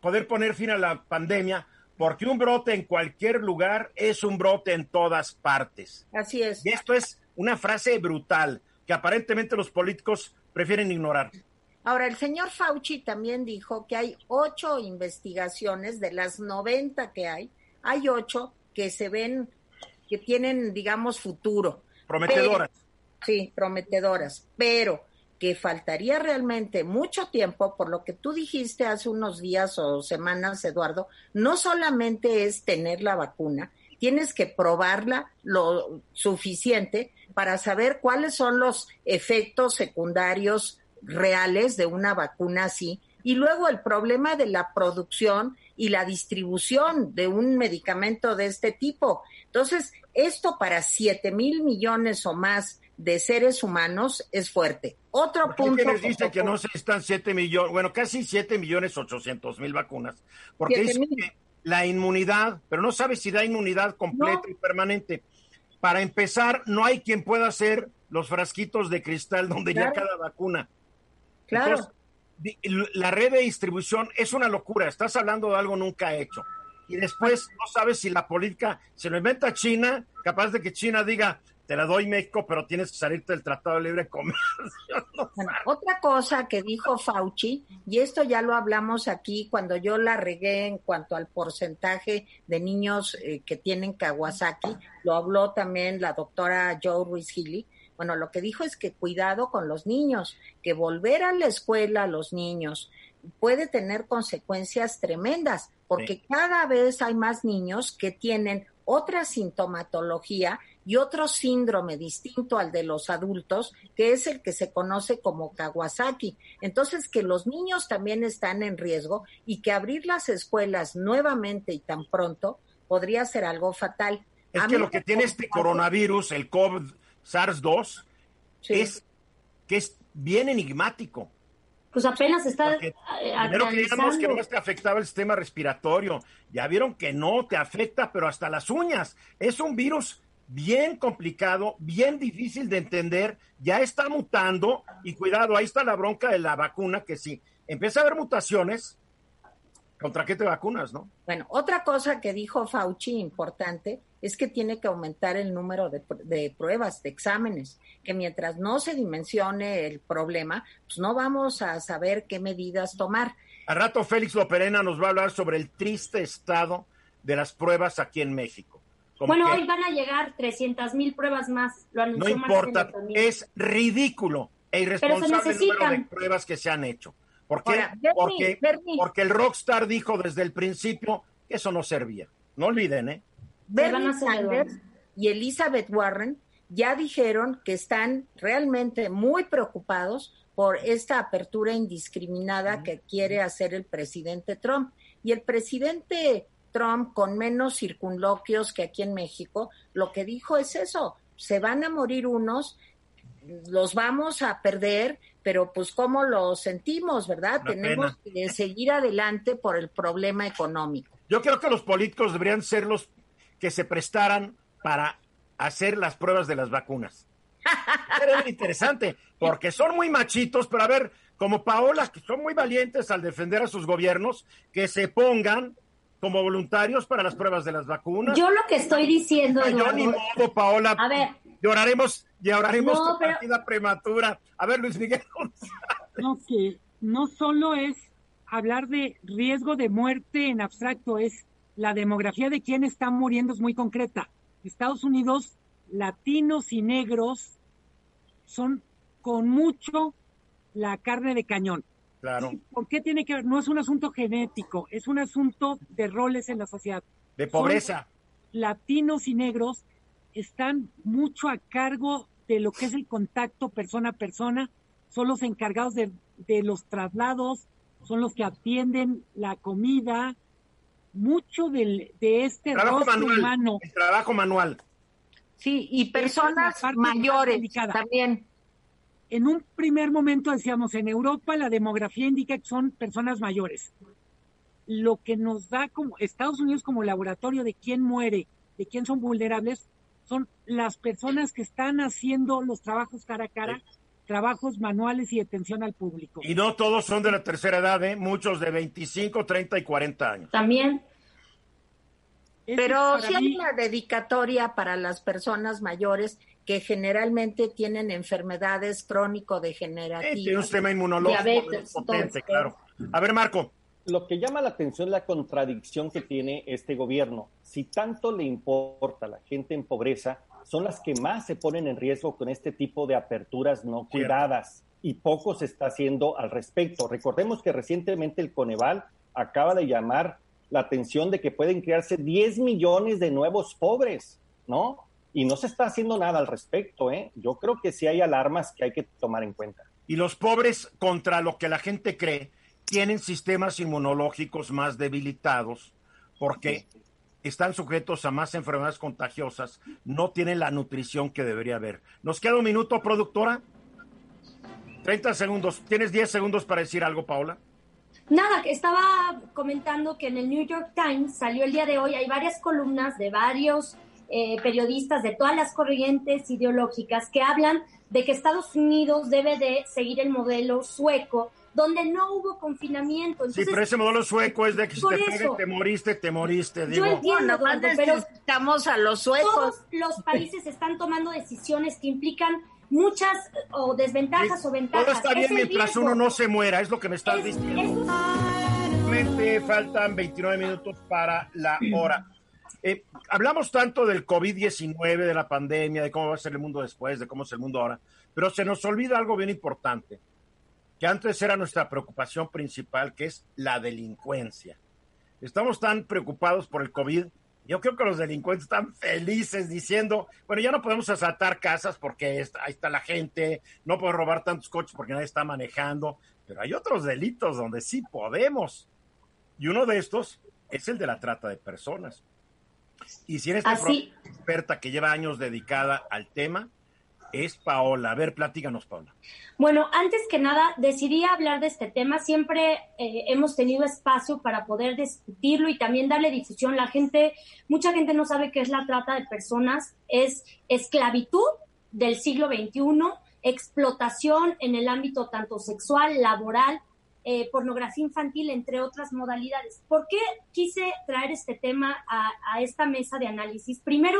poder poner fin a la pandemia porque un brote en cualquier lugar es un brote en todas partes. Así es. Y esto es una frase brutal que aparentemente los políticos prefieren ignorar. Ahora, el señor Fauci también dijo que hay ocho investigaciones de las 90 que hay, hay ocho que se ven, que tienen, digamos, futuro. Prometedoras. sí, prometedoras, pero que faltaría realmente mucho tiempo, por lo que tú dijiste hace unos días o semanas, Eduardo, no solamente es tener la vacuna, tienes que probarla lo suficiente para saber cuáles son los efectos secundarios reales de una vacuna así. Y luego el problema de la producción y la distribución de un medicamento de este tipo. Entonces, esto para 7 mil millones o más de seres humanos es fuerte. Otro punto. les dice que no se están 7 millones, bueno, casi 7 millones 800 mil vacunas? Porque dice que la inmunidad, pero no sabe si da inmunidad completa y permanente. Para empezar, no hay quien pueda hacer los frasquitos de cristal donde ya cada vacuna. Claro. la red de distribución es una locura. Estás hablando de algo nunca hecho. Y después no sabes si la política se lo inventa China, capaz de que China diga, te la doy México, pero tienes que salirte del Tratado de Libre Comercio. otra cosa que dijo Fauci, y esto ya lo hablamos aquí cuando yo la regué en cuanto al porcentaje de niños eh, que tienen Kawasaki, lo habló también la doctora Joe Ruiz Gili. Bueno, lo que dijo es que cuidado con los niños, que volver a la escuela a los niños puede tener consecuencias tremendas, porque cada vez hay más niños que tienen otra sintomatología y otro síndrome distinto al de los adultos, que es el que se conoce como Kawasaki. Entonces, que los niños también están en riesgo y que abrir las escuelas nuevamente y tan pronto podría ser algo fatal. Es que lo que tiene este coronavirus, el COVID SARS-2, es que es bien enigmático. Pues apenas está. Primero creíamos que no te afectaba el sistema respiratorio. Ya vieron que no te afecta, pero hasta las uñas. Es un virus bien complicado, bien difícil de entender, ya está mutando y cuidado, ahí está la bronca de la vacuna, que si empieza a haber mutaciones, ¿contra qué te vacunas, no? Bueno, otra cosa que dijo Fauci importante es que tiene que aumentar el número de, de pruebas, de exámenes, que mientras no se dimensione el problema, pues no vamos a saber qué medidas tomar. Al rato Félix Loperena nos va a hablar sobre el triste estado de las pruebas aquí en México. Bueno, hoy van a llegar 300 mil pruebas más. Lo no importa, es ridículo e irresponsable el número de pruebas que se han hecho. ¿Por qué? porque, porque el Rockstar dijo desde el principio que eso no servía. No olviden, ¿eh? Bernie Sanders y Elizabeth Warren ya dijeron que están realmente muy preocupados por esta apertura indiscriminada que quiere hacer el presidente Trump. Y el presidente Trump, con menos circunloquios que aquí en México, lo que dijo es eso, se van a morir unos, los vamos a perder, pero pues cómo lo sentimos, ¿verdad? Tenemos que seguir adelante por el problema económico. Yo creo que los políticos deberían ser los que se prestaran para hacer las pruebas de las vacunas. Era interesante, porque son muy machitos, pero a ver, como Paola, que son muy valientes al defender a sus gobiernos, que se pongan como voluntarios para las pruebas de las vacunas. Yo lo que estoy diciendo, es Yo ni modo, Paola. A ver. Lloraremos, lloraremos no, tu partida prematura. A ver, Luis Miguel. no, que no solo es hablar de riesgo de muerte en abstracto, es la demografía de quién está muriendo es muy concreta. Estados Unidos, latinos y negros son con mucho la carne de cañón. Claro. ¿Por qué tiene que ver? No es un asunto genético, es un asunto de roles en la sociedad. De pobreza. latinos y negros están mucho a cargo de lo que es el contacto persona a persona, son los encargados de, los traslados, son los que atienden la comida, mucho del, de este trabajo manual, humano. El trabajo manual. Sí, y personas mayores también. En un primer momento decíamos, en Europa la demografía indica que son personas mayores. Lo que nos da como Estados Unidos como laboratorio de quién muere, de quién son vulnerables, son las personas que están haciendo los trabajos cara a cara, trabajos manuales y de atención al público. Y no todos son de la tercera edad, ¿eh? muchos de 25, 30 y 40 años. También. Pero sí hay una dedicatoria para las personas mayores que generalmente tienen enfermedades crónico-degenerativas. tiene un sistema inmunológico potente, claro. A ver, Marco lo que llama la atención es la contradicción que tiene este gobierno. Si tanto le importa a la gente en pobreza, son las que más se ponen en riesgo con este tipo de aperturas no cuidadas y poco se está haciendo al respecto. Recordemos que recientemente el Coneval acaba de llamar la atención de que pueden crearse 10 millones de nuevos pobres, ¿no? Y no se está haciendo nada al respecto, ¿eh? Yo creo que sí hay alarmas que hay que tomar en cuenta. Y los pobres contra lo que la gente cree tienen sistemas inmunológicos más debilitados porque están sujetos a más enfermedades contagiosas, no tienen la nutrición que debería haber. ¿Nos queda un minuto, productora? 30 segundos. ¿Tienes 10 segundos para decir algo, Paola? Nada, estaba comentando que en el New York Times salió el día de hoy, hay varias columnas de varios eh, periodistas de todas las corrientes ideológicas que hablan de que Estados Unidos debe de seguir el modelo sueco donde no hubo confinamiento. sí, pero ese modelo sueco es de que si te, te moriste, te moriste. Digo. Yo entiendo, pero estamos a los suecos. Todos los países están tomando decisiones que implican muchas o desventajas o ventajas. Todo está bien mientras uno no se muera, es lo que me estás diciendo. faltan 29 minutos para la hora. Eh, hablamos tanto del COVID-19, de la pandemia, de cómo va a ser el mundo después, de cómo es el mundo ahora, pero se nos olvida algo bien importante que antes era nuestra preocupación principal, que es la delincuencia. Estamos tan preocupados por el COVID. Yo creo que los delincuentes están felices diciendo, bueno, ya no podemos asaltar casas porque ahí está la gente, no podemos robar tantos coches porque nadie está manejando, pero hay otros delitos donde sí podemos. Y uno de estos es el de la trata de personas. Y si en esta experta que lleva años dedicada al tema, es Paola. A ver, platícanos, Paola. Bueno, antes que nada, decidí hablar de este tema. Siempre eh, hemos tenido espacio para poder discutirlo y también darle difusión. La gente, mucha gente no sabe qué es la trata de personas. Es esclavitud del siglo XXI, explotación en el ámbito tanto sexual, laboral, eh, pornografía infantil, entre otras modalidades. ¿Por qué quise traer este tema a esta mesa de análisis? Primero,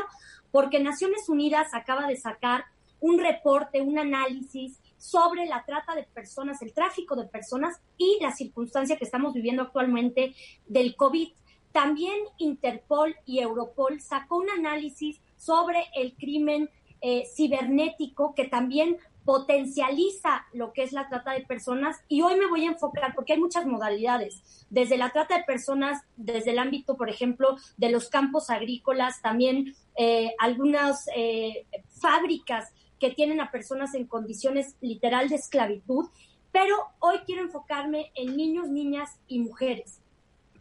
porque Naciones Unidas acaba de sacar un reporte, un análisis sobre la trata de personas, el tráfico de personas y la circunstancia que estamos viviendo actualmente del COVID. También Interpol y Europol sacó un análisis sobre el crimen eh, cibernético que también potencializa lo que es la trata de personas y hoy me voy a enfocar porque hay muchas modalidades, desde la trata de personas, desde el ámbito, por ejemplo, de los campos agrícolas, también eh, algunas eh, fábricas que tienen a personas en condiciones literal de esclavitud, pero hoy quiero enfocarme en niños, niñas y mujeres.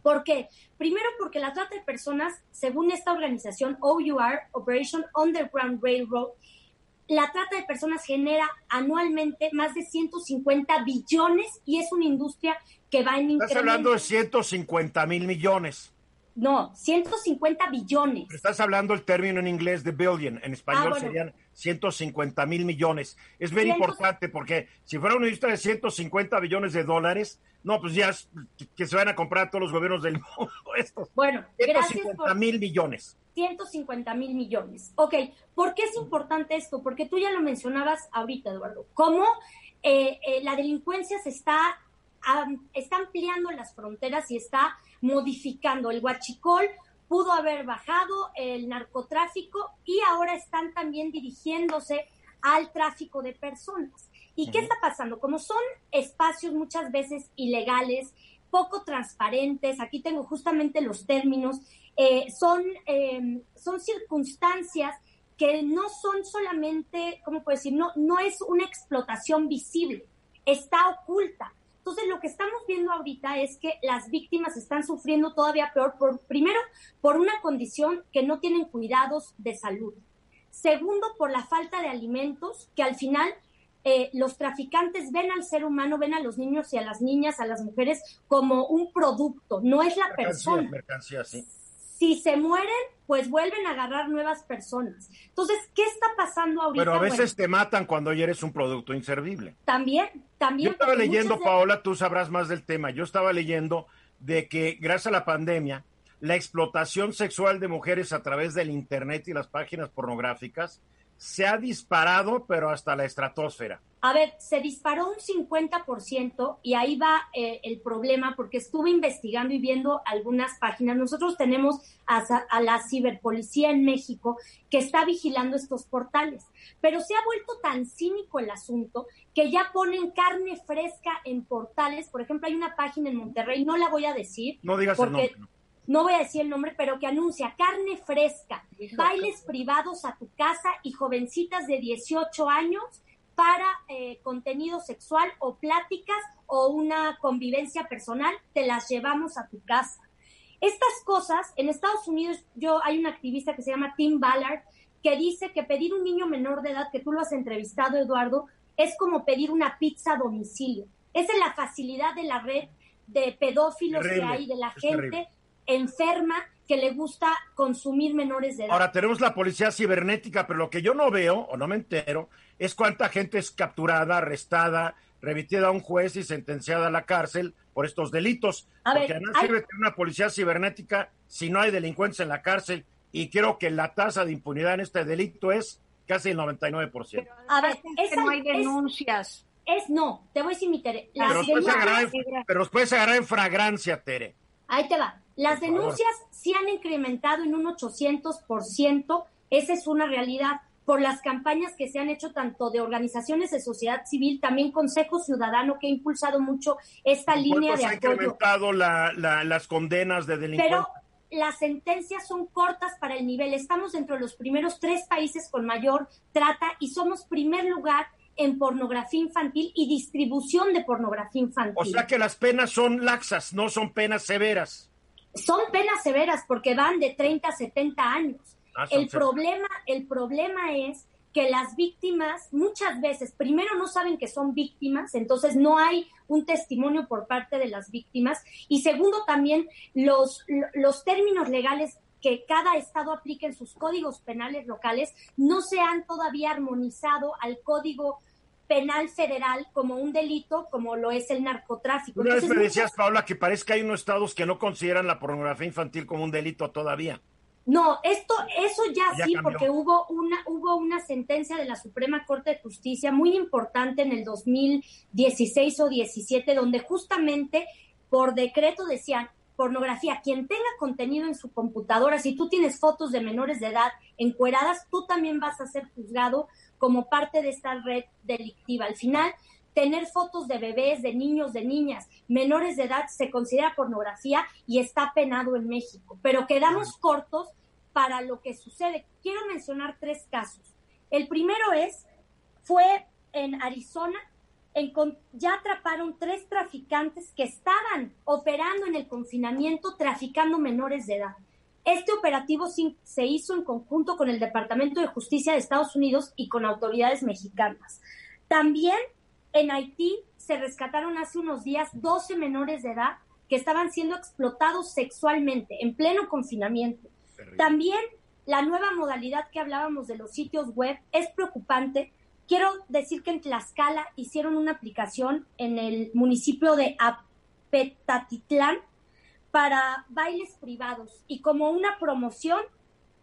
¿Por qué? Primero porque la trata de personas, según esta organización OUR, Operation Underground Railroad, la trata de personas genera anualmente más de 150 billones y es una industria que va en incremento. Estás hablando de 150 mil millones. No, 150 billones. estás hablando el término en inglés de billion, en español ah, serían 150 mil millones. Es muy importante porque si fuera una industria de 150 billones de dólares, no, pues ya que se van a comprar todos los gobiernos del mundo estos. Bueno, 150 mil millones. 150 mil millones. Ok, ¿por qué es importante esto? Porque tú ya lo mencionabas ahorita, Eduardo. Cómo eh, eh, la delincuencia se está, está ampliando las fronteras y está modificando. El huachicol pudo haber bajado el narcotráfico y ahora están también dirigiéndose al tráfico de personas. ¿Y qué está pasando? Como son espacios muchas veces ilegales, poco transparentes, aquí tengo justamente los términos, eh, son, em, son circunstancias que no son solamente, ¿cómo puedo decir? No, no es una explotación visible, está oculta. Entonces, lo que estamos viendo ahorita es que las víctimas están sufriendo todavía peor, por, primero, por una condición que no tienen cuidados de salud. Segundo, por la falta de alimentos, que al final eh, los traficantes ven al ser humano, ven a los niños y a las niñas, a las mujeres, como un producto, no es la persona. Mercancía, sí si se mueren, pues vuelven a agarrar nuevas personas. Entonces, ¿qué está pasando ahorita? Pero a veces te matan cuando ya eres un producto inservible. También, también. Yo estaba leyendo, Paola, tú sabrás más del tema. Yo estaba leyendo de que gracias a la pandemia, la explotación sexual de mujeres a través del Internet y las páginas pornográficas se ha disparado, pero hasta la estratosfera. A ver, se disparó un 50% y ahí va eh, el problema porque estuve investigando y viendo algunas páginas. Nosotros tenemos a, a, la ciberpolicía en México que está vigilando estos portales, pero se ha vuelto tan cínico el asunto que ya ponen carne fresca en portales. Por ejemplo, hay una página en Monterrey, no la voy a decir. No digas porque, el nombre no voy a decir el nombre, pero que anuncia carne fresca, bailes privados a tu casa y jovencitas de 18 años para eh, contenido sexual o pláticas o una convivencia personal, te las llevamos a tu casa. Estas cosas, en Estados Unidos, yo hay un activista que se llama Tim Ballard, que dice que pedir un niño menor de edad, que tú lo has entrevistado, Eduardo, es como pedir una pizza a domicilio. Esa es la facilidad de la red de pedófilos que hay, de la gente enferma que le gusta consumir menores de edad. Ahora tenemos la policía cibernética, pero lo que yo no veo o no me entero es cuánta gente es capturada, arrestada, remitida a un juez y sentenciada a la cárcel por estos delitos. porque ver, no sirve tener una policía cibernética si no hay delincuentes en la cárcel y creo que la tasa de impunidad en este delito es casi el 99%. a ver, es que no hay denuncias. Es, no, te voy a decir mi Tere. Pero los, puedes agarrar en fragrancia, Tere. Ahí te va. Las denuncias sí han incrementado en un 800%, esa es una realidad por las campañas que se han hecho tanto de organizaciones de sociedad civil, también Consejo Ciudadano que ha impulsado mucho esta línea de apoyo. ha incrementado las condenas de delincuentes? Pero las sentencias son cortas para el nivel. Estamos dentro de los primeros tres países con mayor trata y somos primer lugar en pornografía infantil y distribución de pornografía infantil. O sea que las penas son laxas, no son penas severas. Son penas severas porque van de 30 a 70 años. Ah, el problema, el problema es que las víctimas muchas veces, primero no saben que son víctimas, entonces no hay un testimonio por parte de las víctimas, y segundo también los, los términos legales que cada estado aplique en sus códigos penales locales no se han todavía armonizado al código penal federal como un delito como lo es el narcotráfico. Una vez me decías, Paula, que parece que hay unos estados que no consideran la pornografía infantil como un delito todavía. No, esto, eso ya, sí, porque hubo una, hubo una sentencia de la Suprema Corte de Justicia muy importante en el 2016 o 17, donde justamente por decreto decían pornografía, quien tenga contenido en su computadora, si tú tienes fotos de menores de edad encueradas, tú también vas a ser juzgado como parte de esta red delictiva. Al final, tener fotos de bebés, de niños, de niñas menores de edad se considera pornografía y está penado en México. Pero quedamos cortos para lo que sucede. Quiero mencionar tres casos. El primero es, fue en Arizona, ya atraparon tres traficantes que estaban operando en el confinamiento traficando menores de edad. Este operativo se hizo en conjunto con el Departamento de Justicia de Estados Unidos y con autoridades mexicanas. También en Haití se rescataron hace unos días 12 menores de edad que estaban siendo explotados sexualmente en pleno confinamiento. También la nueva modalidad que hablábamos de los sitios web es preocupante. Quiero decir que en Tlaxcala hicieron una aplicación en el municipio de Apetatitlán para bailes privados y como una promoción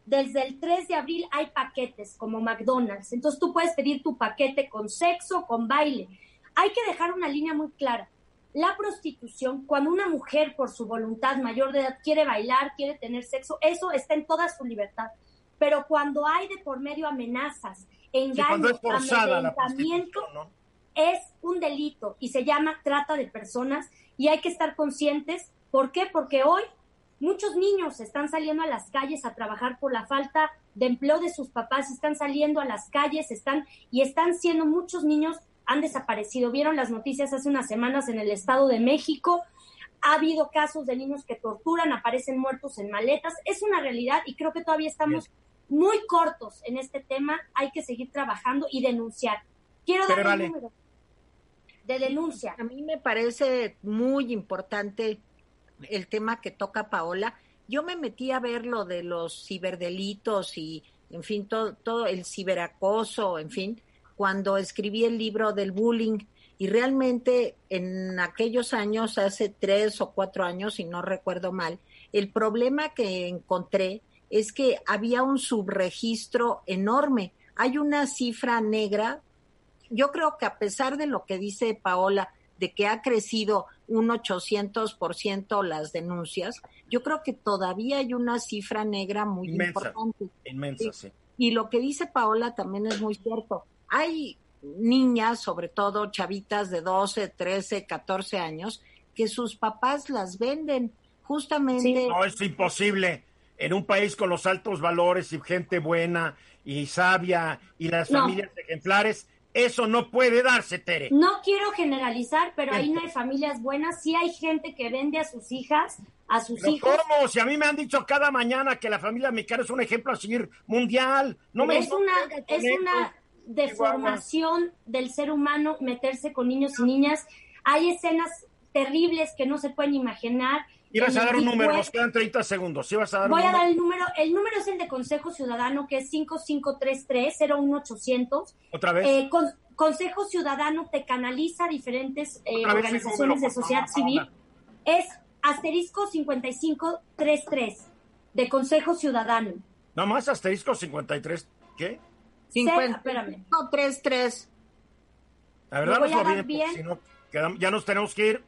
desde el 3 de abril hay paquetes como McDonald's. Entonces tú puedes pedir tu paquete con sexo, con baile. Hay que dejar una línea muy clara. La prostitución, cuando una mujer por su voluntad mayor de edad quiere bailar, quiere tener sexo, eso está en toda su libertad. Pero cuando hay de por medio amenazas, engaños, amedrentamiento, es un delito y se llama trata de personas y hay que estar conscientes. ¿Por qué? Porque hoy muchos niños están saliendo a las calles a trabajar por la falta de empleo de sus papás, están saliendo a las calles, están y están siendo muchos niños han desaparecido. Vieron las noticias hace unas semanas en el Estado de México. Ha habido casos de niños que torturan, aparecen muertos en maletas. Es una realidad y creo que todavía estamos muy cortos en este tema. Hay que seguir trabajando y denunciar. Quiero dar un número de denuncia. A mí me parece muy importante el tema que toca Paola. Yo me metí a ver lo de los ciberdelitos y, en fin, todo, todo el ciberacoso, en fin, cuando escribí el libro del bullying y realmente en aquellos años, hace tres o cuatro años, si no recuerdo mal, el problema que encontré es que había un subregistro enorme. Hay una cifra negra. Yo creo que a pesar de lo que dice Paola, de que ha crecido un 800% las denuncias, yo creo que todavía hay una cifra negra muy importante. Inmensa, sí. Y lo que dice Paola también es muy cierto hay niñas, sobre todo chavitas de 12, 13, 14 años, que sus papás las venden justamente. No, es imposible. En un país con los altos valores y gente buena y sabia y las familias ejemplares, eso no puede darse, Tere. No quiero generalizar, pero ahí no hay familias buenas. Sí hay gente que vende a sus hijas, a sus hijos. ¿Cómo? Si a mí me han dicho cada mañana que la familia mexicana es un ejemplo a seguir mundial. No me es una, es una de formación del ser humano meterse con niños y niñas. Hay escenas terribles que no se pueden imaginar. Ibas a dar un número, nos quedan 30 segundos. Ibas a dar Voy a dar el número. El número es el de Consejo Ciudadano, que es 5533-01800. ¿Otra vez? Eh, Consejo Ciudadano te canaliza diferentes eh, organizaciones de sociedad civil. Es asterisco 5533 de Consejo Ciudadano. Nada más asterisco 53, ¿qué? 5533. La verdad no lo bien, Si no, ya nos tenemos que ir.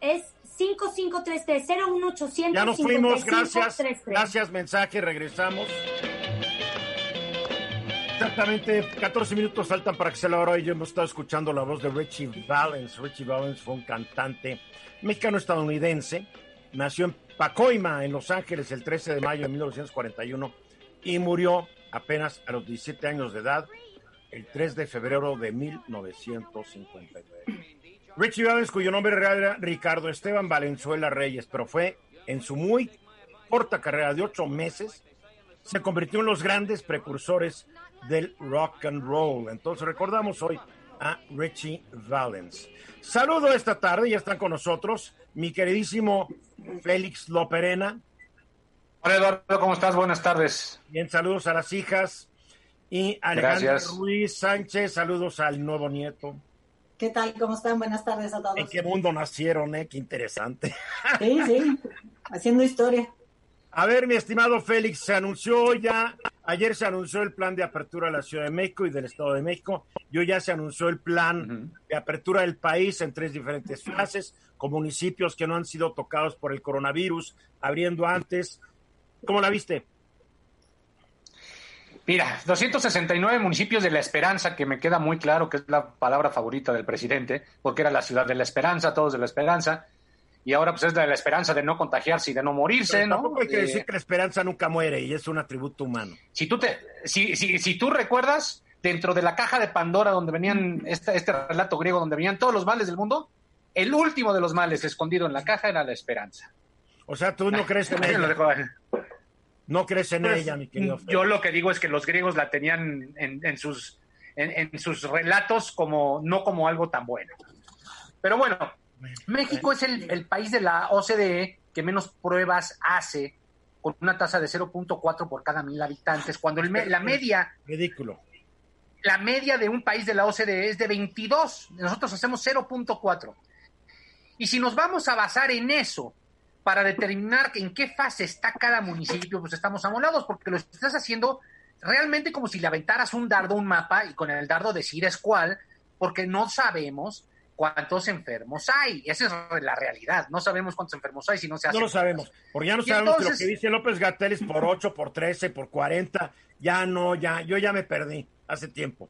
Es 5533 Ya nos fuimos, gracias. Gracias, mensaje, regresamos. Exactamente 14 minutos faltan para que sea la hora y yo hemos estado escuchando la voz de Richie Valens. Richie Valens fue un cantante mexicano-estadounidense. Nació en Pacoima, en Los Ángeles, el 13 de mayo de 1941 y murió apenas a los 17 años de edad, el 3 de febrero de 1959. Richie Valens, cuyo nombre era Ricardo Esteban Valenzuela Reyes, pero fue en su muy corta carrera de ocho meses, se convirtió en los grandes precursores del rock and roll. Entonces recordamos hoy a Richie Valens. Saludo esta tarde, ya están con nosotros mi queridísimo Félix Loperena, Hola Eduardo, ¿cómo estás? Buenas tardes. Bien, saludos a las hijas. Y Alejandro Ruiz Sánchez, saludos al nuevo nieto. ¿Qué tal? ¿Cómo están? Buenas tardes a todos. ¿En qué mundo nacieron, eh? Qué interesante. Sí, sí, haciendo historia. A ver, mi estimado Félix, se anunció ya, ayer se anunció el plan de apertura de la Ciudad de México y del Estado de México, y hoy ya se anunció el plan de apertura del país en tres diferentes fases, con municipios que no han sido tocados por el coronavirus, abriendo antes, ¿Cómo la viste? Mira, 269 municipios de la esperanza, que me queda muy claro que es la palabra favorita del presidente, porque era la ciudad de la esperanza, todos de la esperanza, y ahora pues es de la esperanza de no contagiarse y de no morirse, ¿no? Tampoco hay que decir que la esperanza nunca muere y es un atributo humano. Si tú, te, si, si, si tú recuerdas, dentro de la caja de Pandora donde venían este, este relato griego, donde venían todos los males del mundo, el último de los males escondido en la caja era la esperanza. O sea, tú no crees en ella. No crees en Pues, ella, mi querido. Fred. Yo lo que digo es que los griegos la tenían en, en sus, en, en sus relatos como no como algo tan bueno. Pero bueno, México es el, el país de la OCDE que menos pruebas hace con una tasa de 0.4 por cada mil habitantes, cuando el la media Ridículo. la media de un país de la OCDE es de 22, nosotros hacemos 0.4. Y si nos vamos a basar en eso para determinar en qué fase está cada municipio, pues estamos amolados porque lo estás haciendo realmente como si le aventaras un dardo un mapa y con el dardo decides cuál, porque no sabemos cuántos enfermos hay. Esa es la realidad. No sabemos cuántos enfermos hay si no se hace. No lo sabemos. Porque ya no sabemos que lo que dice López Gatel es por 8, por 13, por 40. Ya no, ya, yo ya me perdí hace tiempo.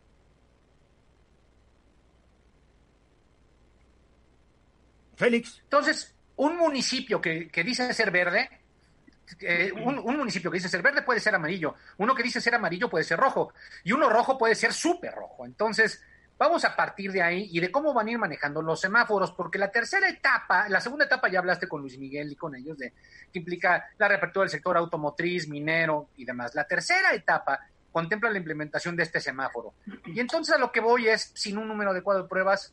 Félix, Entonces, un municipio que, que dice ser verde, eh, un, un municipio que dice ser verde puede ser amarillo, uno que dice ser amarillo puede ser rojo, y uno rojo puede ser súper rojo. Entonces, vamos a partir de ahí y de cómo van a ir manejando los semáforos, porque la tercera etapa, la segunda etapa ya hablaste con Luis Miguel y con ellos, de que implica la reapertura del sector automotriz, minero y demás. La tercera etapa contempla la implementación de este semáforo. Y entonces a lo que voy es, sin un número adecuado de pruebas,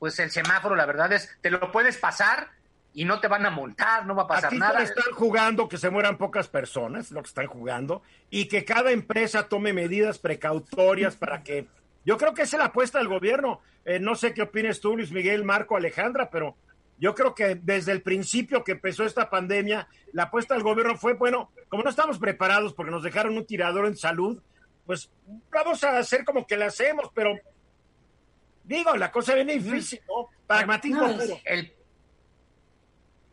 pues el semáforo, la verdad es, te lo puedes pasar y no te van a multar, no va a pasar aquí nada. están jugando que se mueran pocas personas, lo que están jugando, y que cada empresa tome medidas precautorias para que... Yo creo que esa es la apuesta del gobierno. Eh, no sé qué opines tú, Luis Miguel, Marco, Alejandra, pero yo creo que desde el principio que empezó esta pandemia, la apuesta del gobierno fue, bueno, como no estamos preparados porque nos dejaron un tirador en salud, pues vamos a hacer como que la hacemos, pero digo, la cosa viene difícil, ¿no? Pragmatismo No, el,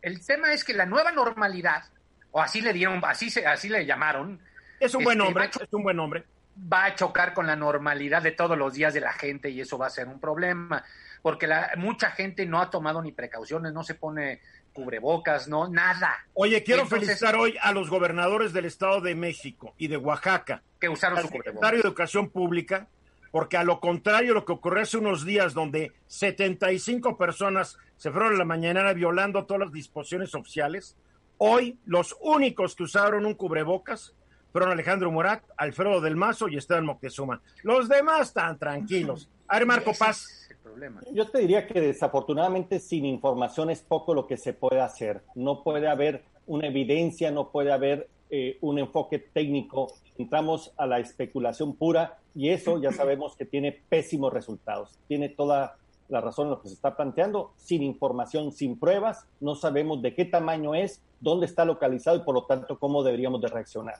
el tema es que la nueva normalidad, o así le dieron, así se, así le llamaron, Es un buen este, hombre, macho- es un buen hombre. va a chocar con la normalidad de todos los días de la gente y eso va a ser un problema, porque la, mucha gente no ha tomado ni precauciones, no se pone cubrebocas, no, nada, Oye, quiero Entonces- felicitar hoy a los gobernadores del Estado de México y de Oaxaca, que usaron su cubrebocas. secretario de Educación Pública, porque a lo contrario, lo que ocurrió hace unos días, donde 75 personas se fueron a la mañanera violando todas las disposiciones oficiales, hoy los únicos que usaron un cubrebocas fueron Alejandro Murat, Alfredo del Mazo y Esteban Moctezuma. Los demás están tranquilos. A ver, Marco Paz. problema. Yo te diría que desafortunadamente sin información es poco lo que se puede hacer. No puede haber una evidencia, no puede haber eh, un enfoque técnico. Entramos a la especulación pura y eso ya sabemos que tiene pésimos resultados. Tiene toda la razón en lo que se está planteando. Sin información, sin pruebas, no sabemos de qué tamaño es, dónde está localizado y por lo tanto cómo deberíamos de reaccionar.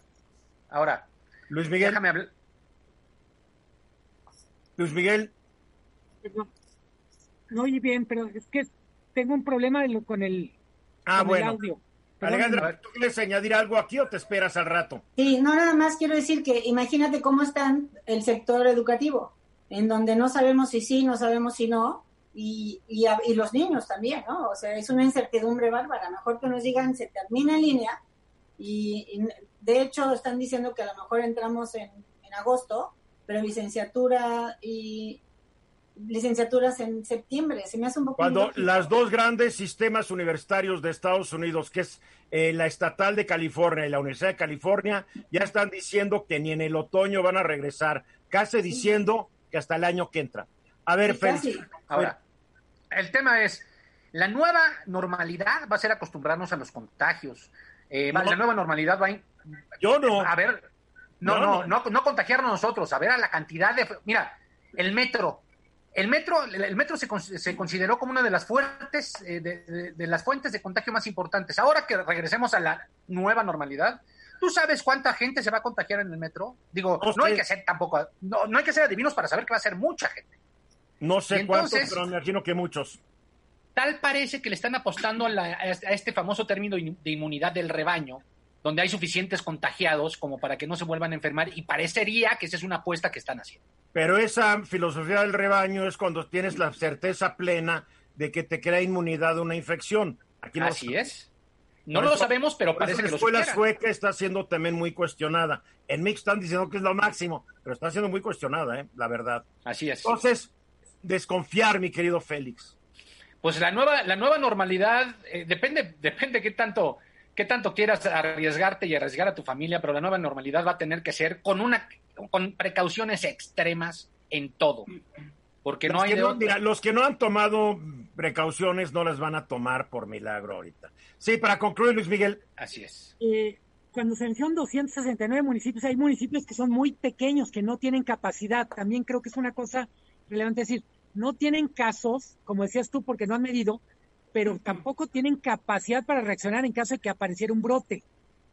Ahora, Luis Miguel, déjame hablar. Luis Miguel, Perdón. No oí bien, pero es que tengo un problema con el, ah, con el bueno. audio. Alejandra, ¿tú quieres añadir algo aquí o te esperas al rato? Sí, no, nada más quiero decir que imagínate cómo está el sector educativo, en donde no sabemos si sí, no sabemos si no, y, y, a- y los niños también, ¿no? O sea, es una incertidumbre bárbara. Mejor que nos digan se termina en línea, y, y de hecho están diciendo que a lo mejor entramos en, en agosto, pero licenciatura y licenciaturas en septiembre. Se me hace un poco Cuando ilógico. las dos grandes sistemas universitarios de Estados Unidos, que es eh, la Estatal de California y la Universidad de California, ya están diciendo que ni en el otoño van a regresar, casi diciendo que hasta el año que entra. A ver, Félix. Ahora, el tema es, la nueva normalidad va a ser acostumbrarnos a los contagios. Eh, No. La nueva normalidad va a... Yo no. A ver, no, No, no, no, no, contagiarnos nosotros, a ver a la cantidad de... Mira, el metro. El metro, el metro se, se consideró como una de las fuertes, eh, de, de- de las fuentes de contagio más importantes. Ahora que regresemos a la nueva normalidad, ¿tú sabes cuánta gente se va a contagiar en el metro? Digo, No no, hay que ser tampoco, no, no hay que ser adivinos para saber que va a ser mucha gente. No sé cuántos, pero me imagino que muchos. Tal parece que le están apostando a, la- a este famoso término de inmunidad del rebaño, donde hay suficientes contagiados como para que no se vuelvan a enfermar, y parecería que esa es una apuesta que están haciendo. Pero esa filosofía del rebaño es cuando tienes la certeza plena de que te crea inmunidad a una infección. Aquí no Así es. No lo sabemos, pero parece que la escuela sueca está siendo también muy cuestionada. En Mix están diciendo que es lo máximo, pero está siendo muy cuestionada, ¿eh? la verdad. Así es. Entonces, desconfiar, mi querido Félix. Pues la nueva, la nueva normalidad eh, depende, depende qué tanto, qué tanto quieras arriesgarte y arriesgar a tu familia, pero la nueva normalidad va a tener que ser con una, con precauciones extremas en todo. Porque no hay que de no- otra. mira, los que no han tomado precauciones no las van a tomar por milagro ahorita. Sí, para concluir, Luis Miguel. Así es. eh, cuando se mencionan 269 municipios, hay municipios que son muy pequeños, que no tienen capacidad. También creo que es una cosa relevante decir, no tienen casos, como decías tú, porque no han medido, pero tampoco tienen capacidad para reaccionar en caso de que apareciera un brote.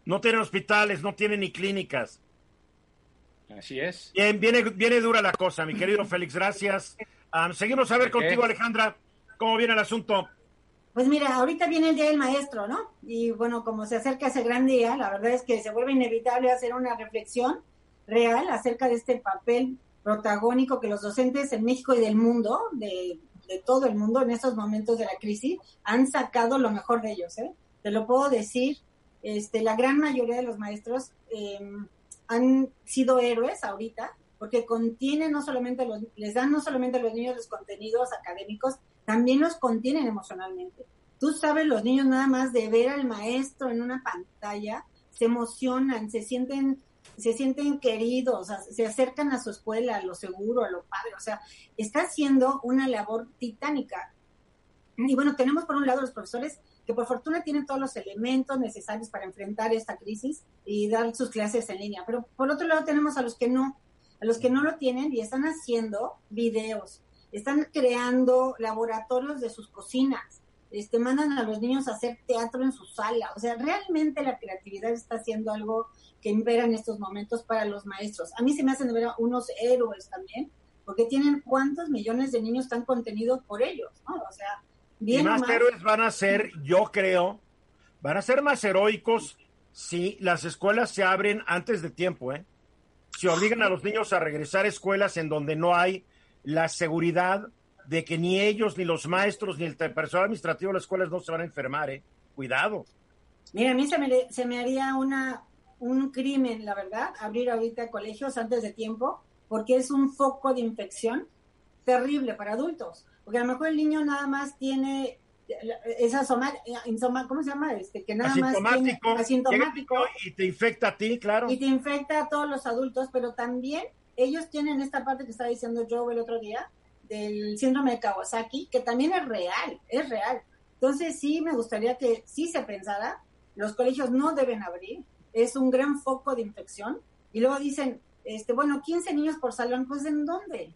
No tienen hospitales, no tienen ni clínicas. Así es. Bien, viene, viene dura la cosa, mi querido Félix, gracias. Am, seguimos a ver contigo, Alejandra, cómo viene el asunto. Pues mira, ahorita viene el Día del Maestro, ¿no? Y bueno, como se acerca ese gran día, la verdad es que se vuelve inevitable hacer una reflexión real acerca de este papel protagónico que los docentes en México y del mundo, de, de todo el mundo en estos momentos de la crisis, han sacado lo mejor de ellos, ¿eh? Te lo puedo decir, este, la gran mayoría de los maestros eh, han sido héroes ahorita, porque contienen no solamente los, les dan no solamente a los niños los contenidos académicos, también los contienen emocionalmente. Tú sabes, los niños nada más de ver al maestro en una pantalla se emocionan, se sienten, se sienten queridos, se acercan a su escuela, a lo seguro, a lo padre, o sea, está haciendo una labor titánica. Y bueno, tenemos por un lado los profesores que por fortuna tienen todos los elementos necesarios para enfrentar esta crisis y dar sus clases en línea, pero por otro lado tenemos a los que no, a los que no lo tienen y están haciendo videos, están creando laboratorios de sus cocinas, este, mandan a los niños a hacer teatro en su sala. O sea, realmente la creatividad está haciendo algo que impera en estos momentos para los maestros. A mí se me hacen de ver unos héroes también, porque tienen cuántos millones de niños están contenidos por ellos, ¿no? O sea, bien y más mal, héroes van a ser, yo creo, van a ser más heroicos si las escuelas se abren antes de tiempo, ¿eh? Si obligan a los niños a regresar a escuelas en donde no hay la seguridad de que ni ellos, ni los maestros, ni el personal administrativo de las escuelas no se van a enfermar, ¿eh? Cuidado. Mira, a mí se me, se me haría una, un crimen, la verdad, abrir ahorita colegios antes de tiempo, porque es un foco de infección terrible para adultos. Porque a lo mejor el niño nada más tiene esa soma, insoma- ¿cómo se llama? Este, que nada más tiene Asintomático. y te infecta a ti, claro. y te infecta a todos los adultos, pero también ellos tienen esta parte que estaba diciendo Joe el otro día, del síndrome de Kawasaki, que también es real, es real. Entonces sí me gustaría que sí se pensara, los colegios no deben abrir, es un gran foco de infección, y luego dicen, este, bueno, 15 niños por salón, pues ¿en dónde?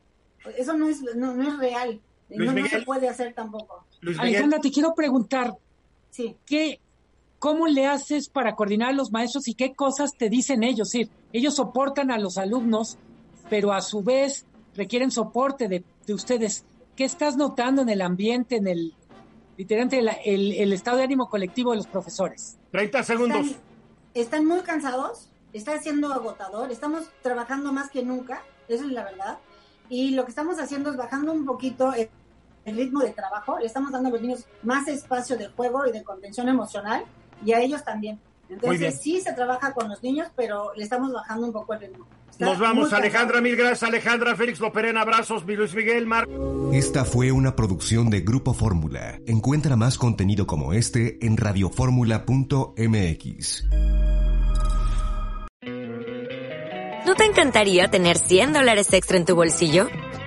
Eso no es, no, no es real, no, se puede hacer tampoco. Alejandra, te quiero preguntar, Sí. ¿qué, ¿cómo le haces para coordinar a los maestros y qué cosas te dicen ellos? Sí, ellos soportan a los alumnos, pero a su vez requieren soporte de, de ustedes. ¿Qué estás notando en el ambiente, en el, literalmente, el, el- el estado de ánimo colectivo de los profesores? 30 segundos. Están, están muy cansados, está siendo agotador, estamos trabajando más que nunca, eso es la verdad. Y lo que estamos haciendo es bajando un poquito el, el ritmo de trabajo, le estamos dando a los niños más espacio de juego y de contención emocional y a ellos también. Entonces sí se trabaja con los niños, pero le estamos bajando un poco el ritmo. Está Nos vamos. Alejandra, mil gracias, Alejandra, Félix Loperena, abrazos, mi Luis Miguel, Mar. Esta fue una producción de Grupo Fórmula. Encuentra más contenido como este en radioformula.mx. ¿No te encantaría tener 100 dólares extra en tu bolsillo?